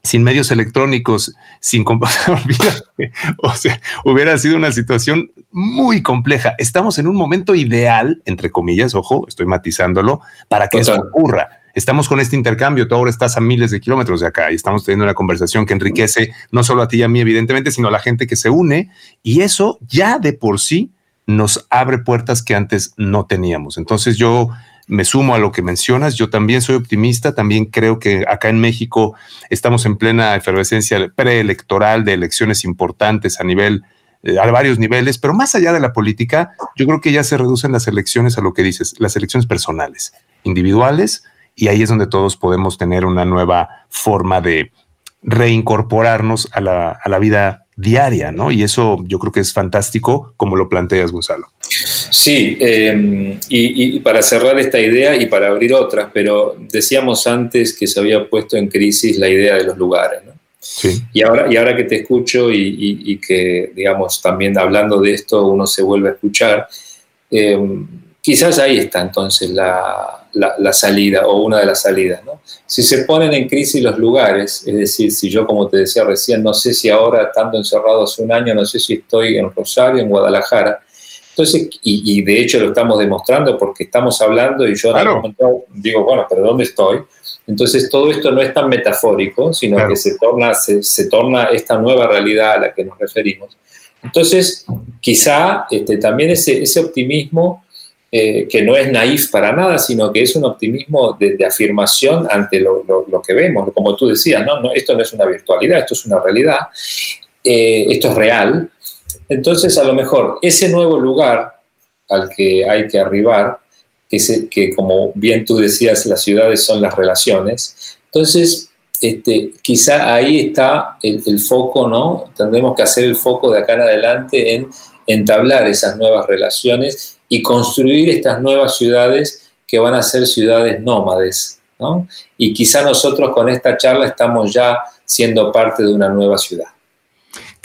Speaker 2: sin medios electrónicos, sin [laughs] o sea, hubiera sido una situación muy compleja. Estamos en un momento ideal, entre comillas, ojo, estoy matizándolo, para que eso ocurra estamos con este intercambio, tú ahora estás a miles de kilómetros de acá y estamos teniendo una conversación que enriquece no solo a ti y a mí, evidentemente, sino a la gente que se une y eso ya de por sí nos abre puertas que antes no teníamos. Entonces yo me sumo a lo que mencionas, yo también soy optimista, también creo que acá en México estamos en plena efervescencia preelectoral de elecciones importantes a nivel eh, a varios niveles, pero más allá de la política, yo creo que ya se reducen las elecciones a lo que dices, las elecciones personales, individuales, y ahí es donde todos podemos tener una nueva forma de reincorporarnos a la, a la vida diaria, ¿no? Y eso yo creo que es fantástico como lo planteas, Gonzalo.
Speaker 3: Sí, eh, y, y, para cerrar esta idea y para abrir otras, pero decíamos antes que se había puesto en crisis la idea de los lugares, ¿no? Sí. Y, ahora, y ahora que te escucho y, y, y, que, digamos, también hablando de esto uno se vuelve a escuchar, eh, quizás ahí está entonces la, la, la, salida o una de las salidas. ¿no? Si se ponen en crisis los lugares, es decir, si yo, como te decía recién, no sé si ahora, estando encerrado hace un año, no sé si estoy en Rosario, en Guadalajara, entonces, y, y de hecho lo estamos demostrando porque estamos hablando y yo claro. digo, bueno, pero ¿dónde estoy? Entonces todo esto no es tan metafórico, sino claro. que se torna, se, se, torna esta nueva realidad a la que nos referimos. Entonces, quizá este, también ese, ese optimismo eh, que no es naif para nada, sino que es un optimismo de, de afirmación ante lo, lo, lo, que vemos. Como tú decías, ¿no? no, esto no es una virtualidad, esto es una realidad, eh, esto es real. Entonces, a lo mejor ese nuevo lugar al que hay que arribar, que, que como bien tú decías, las ciudades son las relaciones, entonces este, quizá ahí está el, el, foco, ¿no? Tendremos que hacer el foco de acá en adelante en entablar esas nuevas relaciones y construir estas nuevas ciudades que van a ser ciudades nómades. ¿no? Y quizá nosotros con esta charla estamos ya siendo parte de una nueva ciudad.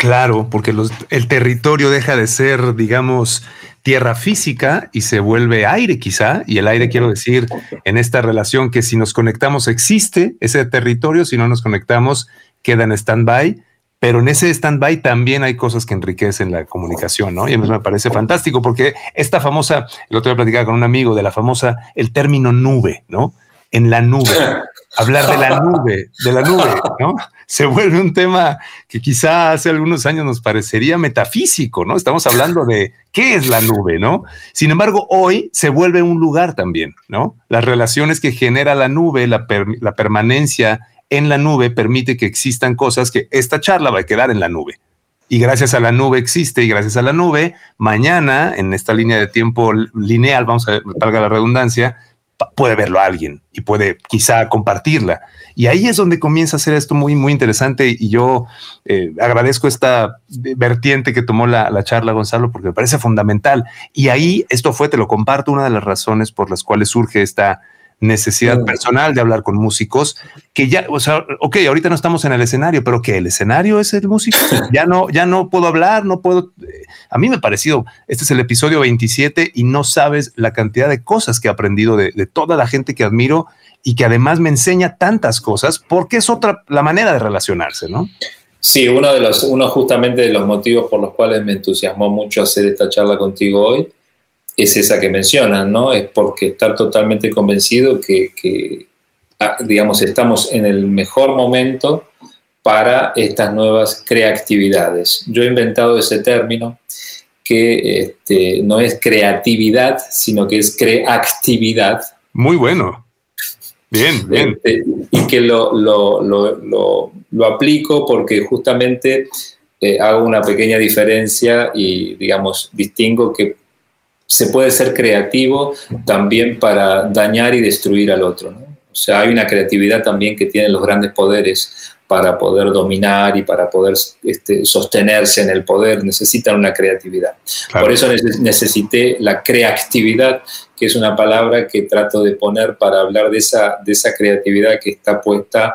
Speaker 2: Claro, porque los, el territorio deja de ser, digamos, tierra física y se vuelve aire quizá, y el aire quiero decir en esta relación que si nos conectamos existe ese territorio, si no nos conectamos queda en stand-by pero en ese stand-by también hay cosas que enriquecen la comunicación, ¿no? Y a mí me parece fantástico porque esta famosa, el otro día platicaba con un amigo de la famosa, el término nube, ¿no? En la nube, [laughs] hablar de la nube, de la nube, ¿no? Se vuelve un tema que quizá hace algunos años nos parecería metafísico, ¿no? Estamos hablando de qué es la nube, ¿no? Sin embargo, hoy se vuelve un lugar también, ¿no? Las relaciones que genera la nube, la, per la permanencia en la nube permite que existan cosas que esta charla va a quedar en la nube. Y gracias a la nube existe y gracias a la nube, mañana en esta línea de tiempo lineal, vamos a ver, valga la redundancia, puede verlo alguien y puede quizá compartirla. Y ahí es donde comienza a ser esto muy, muy interesante. Y yo eh, agradezco esta vertiente que tomó la, la, charla, Gonzalo, porque me parece fundamental. Y ahí esto fue, te lo comparto, una de las razones por las cuales surge esta, necesidad personal de hablar con músicos que ya, o sea, ok, ahorita no estamos en el escenario, pero que el escenario es el músico. [laughs] Ya no, ya no puedo hablar, no puedo. Eh, a mí me ha parecido, este es el episodio 27 y no sabes la cantidad de cosas que he aprendido de, de toda la gente que admiro y que además me enseña tantas cosas porque es otra la manera de relacionarse, ¿no?
Speaker 3: Sí, uno de los, uno justamente de los motivos por los cuales me entusiasmó mucho hacer esta charla contigo hoy es esa que mencionan, ¿no? Es porque estar totalmente convencido que, que ah, digamos, estamos en el mejor momento para estas nuevas creatividades. Yo he inventado ese término que este, no es creatividad, sino que es creatividad.
Speaker 2: Muy bueno. Bien, bien.
Speaker 3: Este, y que lo, lo, lo, lo, aplico porque justamente eh, hago una pequeña diferencia y, digamos, distingo que se puede ser creativo también para dañar y destruir al otro. O sea, hay una creatividad también que tienen los grandes poderes para poder dominar y para poder este, sostenerse en el poder, necesitan una creatividad. Por eso necesité la creatividad, que es una palabra que trato de poner para hablar de esa, de esa creatividad que está puesta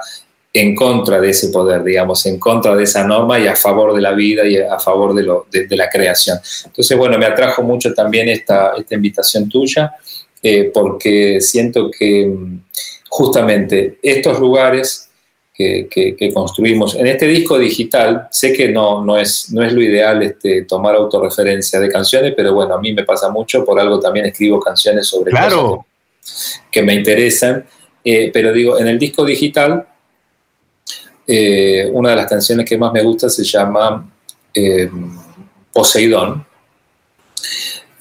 Speaker 3: en contra de ese poder, digamos, en contra de esa norma y a favor de la vida y a favor de, lo, de, la creación. Entonces, bueno, me atrajo mucho también esta, esta invitación tuya, eh, porque siento que mm, justamente estos lugares que, construimos. En este disco digital, sé que no, no, es, no es lo ideal este, tomar autorreferencia de canciones, pero bueno, a mí me pasa mucho, por algo también escribo canciones sobre
Speaker 2: claro.
Speaker 3: cosas que, me interesan. Eh, pero digo, en el disco digital, eh, una de las canciones que más me gusta se llama eh, Poseidón.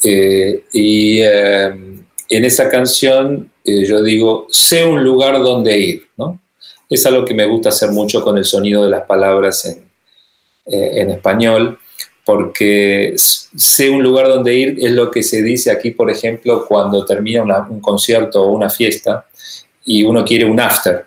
Speaker 3: y en esa canción yo digo, sé un lugar donde ir, ¿no? Es algo que me gusta hacer mucho con el sonido de las palabras en, eh, español, porque sé un lugar donde ir, es lo que se dice aquí, por ejemplo, cuando termina un concierto o una fiesta y uno quiere un after.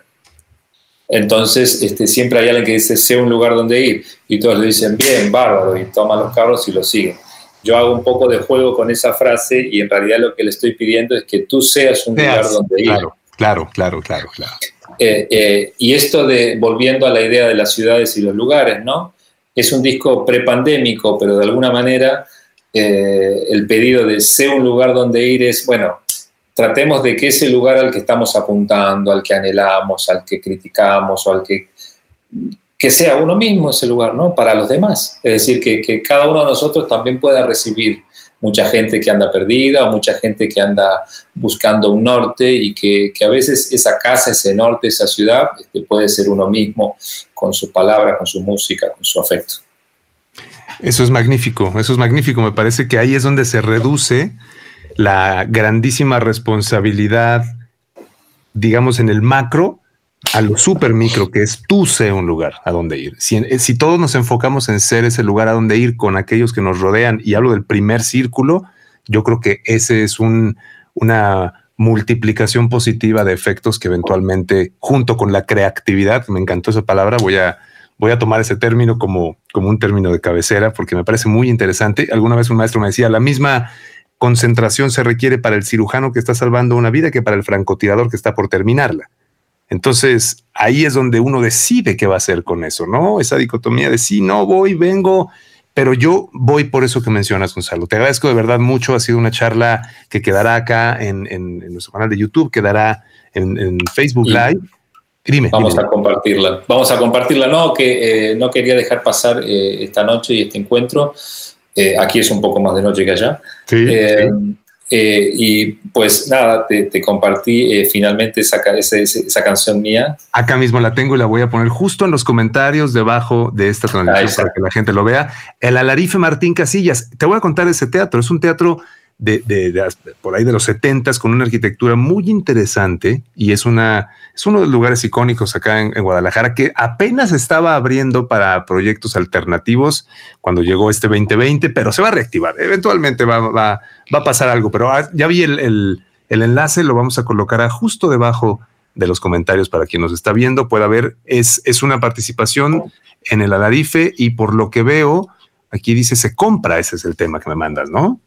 Speaker 3: Entonces, este, siempre hay alguien que dice, sé un lugar donde ir, y todos le dicen, bien, bárbaro, y toman los carros y lo siguen. Yo hago un poco de juego con esa frase y en realidad lo que le estoy pidiendo es que tú seas un lugar donde ir.
Speaker 2: Claro, claro, claro, claro.
Speaker 3: Eh, eh, y esto de, volviendo a la idea de las ciudades y los lugares, ¿no? Es un disco prepandémico, pero de alguna manera eh, el pedido de ser un lugar donde ir es, bueno, tratemos de que ese lugar al que estamos apuntando, al que anhelamos, al que criticamos o al que que sea uno mismo ese lugar, ¿no? Para los demás. Es decir, que, que cada uno de nosotros también pueda recibir mucha gente que anda perdida o mucha gente que anda buscando un norte y que, a veces esa casa, ese norte, esa ciudad este, puede ser uno mismo con su palabra, con su música, con su afecto.
Speaker 2: Eso es magnífico, eso es magnífico. Me parece que ahí es donde se reduce la grandísima responsabilidad, digamos, en el macro a lo super micro, que es tú sé un lugar a donde ir. Si, si, todos nos enfocamos en ser ese lugar a donde ir con aquellos que nos rodean, y hablo del primer círculo, yo creo que ese es un, una multiplicación positiva de efectos que eventualmente, junto con la creatividad, me encantó esa palabra, voy a, voy a tomar ese término como, como un término de cabecera porque me parece muy interesante. Alguna vez un maestro me decía, la misma concentración se requiere para el cirujano que está salvando una vida que para el francotirador que está por terminarla. Entonces, ahí es donde uno decide qué va a hacer con eso, ¿no? Esa dicotomía de sí, no voy, vengo, pero yo voy por eso que mencionas, Gonzalo. Te agradezco de verdad mucho. Ha sido una charla que quedará acá en, nuestro canal de YouTube, quedará en, Facebook Live.
Speaker 3: Dime, vamos a compartirla. Vamos a compartirla. No, que eh, no quería dejar pasar eh, esta noche y este encuentro. Eh, aquí es un poco más de noche que allá.
Speaker 2: Sí, sí.
Speaker 3: Eh, y pues nada, te, eh, finalmente esa, esa, canción mía.
Speaker 2: Acá mismo la tengo y la voy a poner justo en los comentarios debajo de esta transmisión para que la gente lo vea. El Alarife Martín Casillas. Te voy a contar ese teatro. Es un teatro de, por ahí de los setentas con una arquitectura muy interesante y es una es uno de los lugares icónicos acá en, Guadalajara que apenas estaba abriendo para proyectos alternativos cuando llegó este 2020, pero se va a reactivar. Eventualmente va, va, va a pasar algo, pero ah, ya vi el, el, el, enlace, lo vamos a colocar justo debajo de los comentarios para quien nos está viendo pueda ver. Es, es una participación en el Alarife y por lo que veo, aquí dice se compra, ese es el tema que me mandas, ¿no?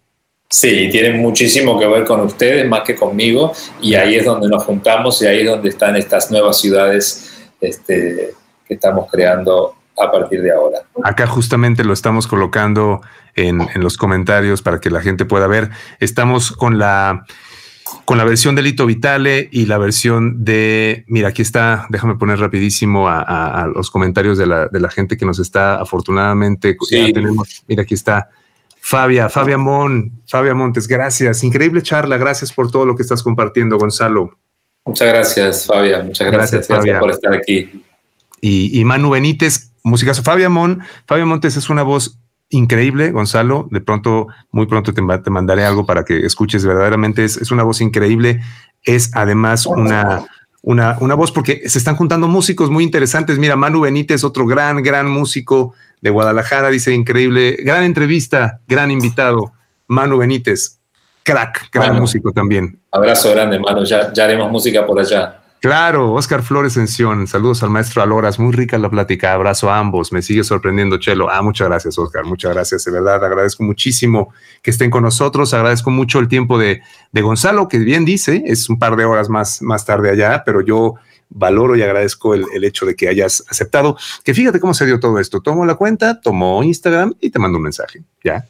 Speaker 3: Sí, tiene muchísimo que ver con ustedes más que conmigo y ahí es donde nos juntamos y ahí es donde están estas nuevas ciudades este, que estamos creando a partir de ahora.
Speaker 2: Acá justamente lo estamos colocando en, los comentarios para que la gente pueda ver. Estamos con la con la versión de Lito Vitale y la versión de, mira, aquí está, déjame poner rapidísimo a, los comentarios de la, de la, gente que nos está afortunadamente,
Speaker 3: sí.
Speaker 2: tenemos, mira, aquí está Fabia, Fabia Mon, Fabia Montes, gracias. Increíble charla, gracias por todo lo que estás compartiendo, Gonzalo.
Speaker 3: Muchas gracias, Fabia. Muchas gracias, gracias, por estar aquí.
Speaker 2: Y, Manu Benítez, música. Fabia Mon, Fabia Montes es una voz increíble, Gonzalo. De pronto, muy pronto te, mandaré algo para que escuches. Verdaderamente es, es una voz increíble. Es además una, una, una, voz porque se están juntando músicos muy interesantes. Mira, Manu Benítez, otro gran, gran músico de Guadalajara, dice increíble. Gran entrevista, gran invitado. Manu Benítez, crack, gran músico también.
Speaker 3: Abrazo grande, Manu. Ya, ya haremos música por allá.
Speaker 2: Claro, Oscar Flores Ención, saludos al maestro Aloras, muy rica la plática, abrazo a ambos, me sigue sorprendiendo Chelo. Ah, muchas gracias Oscar, muchas gracias, de verdad, agradezco muchísimo que estén con nosotros, agradezco mucho el tiempo de, de Gonzalo, que bien dice, es un par de horas más, más tarde allá, pero yo valoro y agradezco el, el, hecho de que hayas aceptado, que fíjate cómo se dio todo esto, tomo la cuenta, tomo Instagram y te mando un mensaje, ¿ya?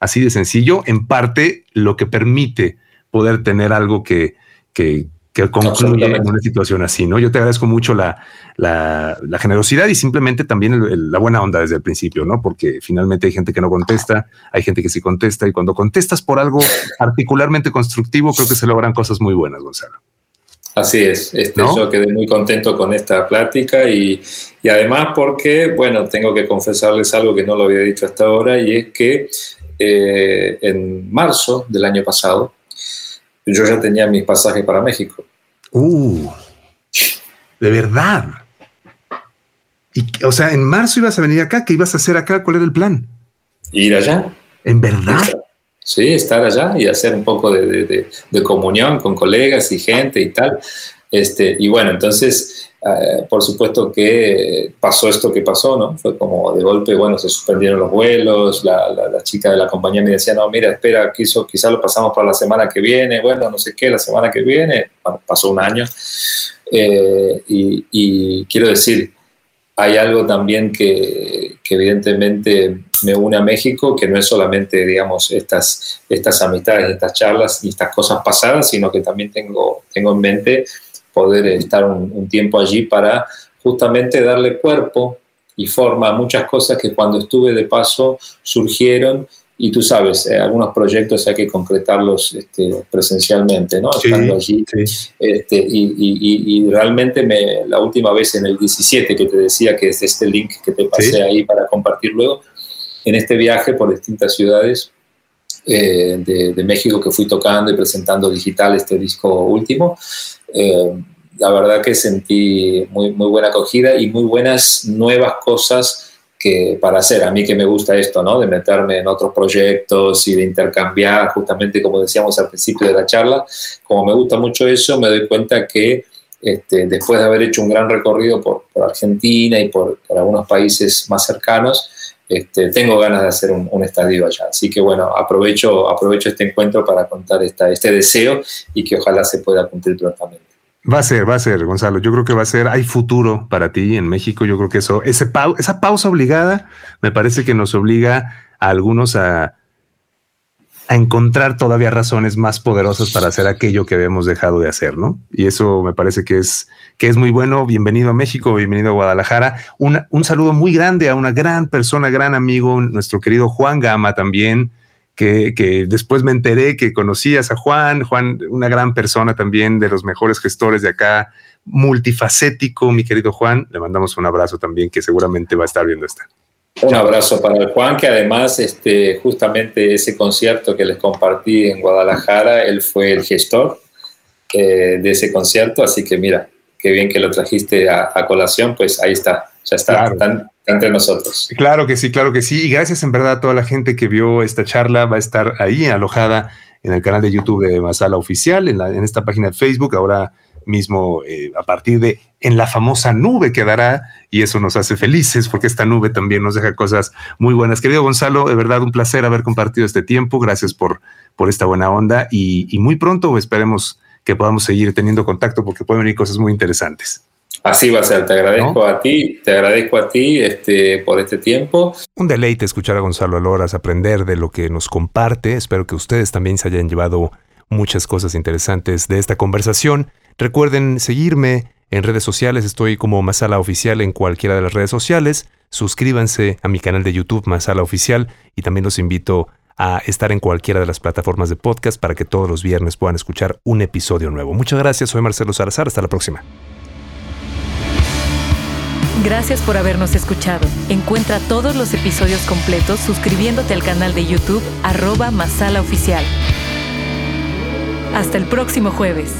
Speaker 2: Así de sencillo, en parte lo que permite poder tener algo que, que, que concluye en una situación así, ¿no? Yo te agradezco mucho la, la, generosidad y simplemente también la buena onda desde el principio, ¿no? Porque finalmente hay gente que no contesta, hay gente que sí contesta y cuando contestas por algo particularmente constructivo, creo que se logran cosas muy buenas, Gonzalo.
Speaker 3: Así es, este, yo quedé muy contento con esta plática y, y, además porque, bueno, tengo que confesarles algo que no lo había dicho hasta ahora y es que eh, en marzo del año pasado, yo ya tenía mis pasajes para México.
Speaker 2: Uh, de verdad. Y, o sea, en marzo ibas a venir acá, ¿qué ibas a hacer acá? ¿Cuál era el plan?
Speaker 3: Ir allá.
Speaker 2: ¿En verdad?
Speaker 3: Sí, estar allá y hacer un poco de, de comunión con colegas y gente y tal. Este, y bueno, entonces eh, por supuesto que pasó esto que pasó, ¿no? Fue como de golpe, bueno, se suspendieron los vuelos, la, la, chica de la compañía me decía, no, mira, espera, quiso, quizá lo pasamos para la semana que viene, bueno, no sé qué, la semana que viene, bueno, pasó un año. Eh, y, quiero decir, hay algo también que, evidentemente me une a México, que no es solamente, digamos, estas, estas amistades, estas charlas y estas cosas pasadas, sino que también tengo, tengo en mente poder estar un, tiempo allí para justamente darle cuerpo y forma a muchas cosas que cuando estuve de paso surgieron y tú sabes, eh, algunos proyectos hay que concretarlos este, presencialmente, ¿no? Estando allí. Este, y, y, realmente me, la última vez en el 17 que te decía que es este link que te pasé ahí para compartir luego, en este viaje por distintas ciudades eh, de, de, México que fui tocando y presentando digital este disco último, eh, la verdad que sentí muy, muy buena acogida y muy buenas nuevas cosas que para hacer. A mí que me gusta esto, ¿no? De meterme en otros proyectos y de intercambiar, justamente como decíamos al principio de la charla, como me gusta mucho eso, me doy cuenta que este, después de haber hecho un gran recorrido por, Argentina y por, algunos países más cercanos, este, tengo ganas de hacer un, estadio allá. Así que bueno, aprovecho, aprovecho este encuentro para contar esta, este deseo y que ojalá se pueda cumplir prontamente.
Speaker 2: Va a ser, va a ser, Gonzalo. Yo creo que va a ser, hay futuro para ti en México. Yo creo que eso, ese esa pausa obligada, me parece que nos obliga a algunos a, encontrar todavía razones más poderosas para hacer aquello que habíamos dejado de hacer, ¿no? Y eso me parece que es, que es muy bueno. Bienvenido a México, bienvenido a Guadalajara. un saludo muy grande a una gran persona, gran amigo, nuestro querido Juan Gama también que, después me enteré que conocías a Juan, Juan, una gran persona también, de los mejores gestores de acá, multifacético, mi querido Juan. Le mandamos un abrazo también, que seguramente va a estar viendo esta.
Speaker 3: Un abrazo para el Juan, que además, este, justamente ese concierto que les compartí en Guadalajara, él fue el gestor eh, de ese concierto, así que mira, qué bien que lo trajiste a, colación, pues ahí está, ya está, entre nosotros.
Speaker 2: Claro que sí, claro que sí. Y gracias en verdad a toda la gente que vio esta charla. Va a estar ahí alojada en el canal de YouTube de Masala Oficial, en, la, esta página de Facebook. Ahora mismo, eh, a partir de en la famosa nube quedará y eso nos hace felices porque esta nube también nos deja cosas muy buenas. Querido Gonzalo, de verdad un placer haber compartido este tiempo. Gracias por, por esta buena onda y, y muy pronto esperemos que podamos seguir teniendo contacto porque pueden venir cosas muy interesantes.
Speaker 3: Así va a ser, te agradezco a ti, te agradezco a ti este, por este tiempo.
Speaker 2: Un deleite escuchar a Gonzalo Aloras, aprender de lo que nos comparte. Espero que ustedes también se hayan llevado muchas cosas interesantes de esta conversación. Recuerden seguirme en redes sociales, estoy como Masala Oficial en cualquiera de las redes sociales. Suscríbanse a mi canal de YouTube Masala Oficial y también los invito a estar en cualquiera de las plataformas de podcast para que todos los viernes puedan escuchar un episodio nuevo. Muchas gracias, soy Marcelo Salazar, hasta la próxima.
Speaker 1: Gracias por habernos escuchado. Encuentra todos los episodios completos suscribiéndote al canal de YouTube arroba Masala Oficial. Hasta el próximo jueves.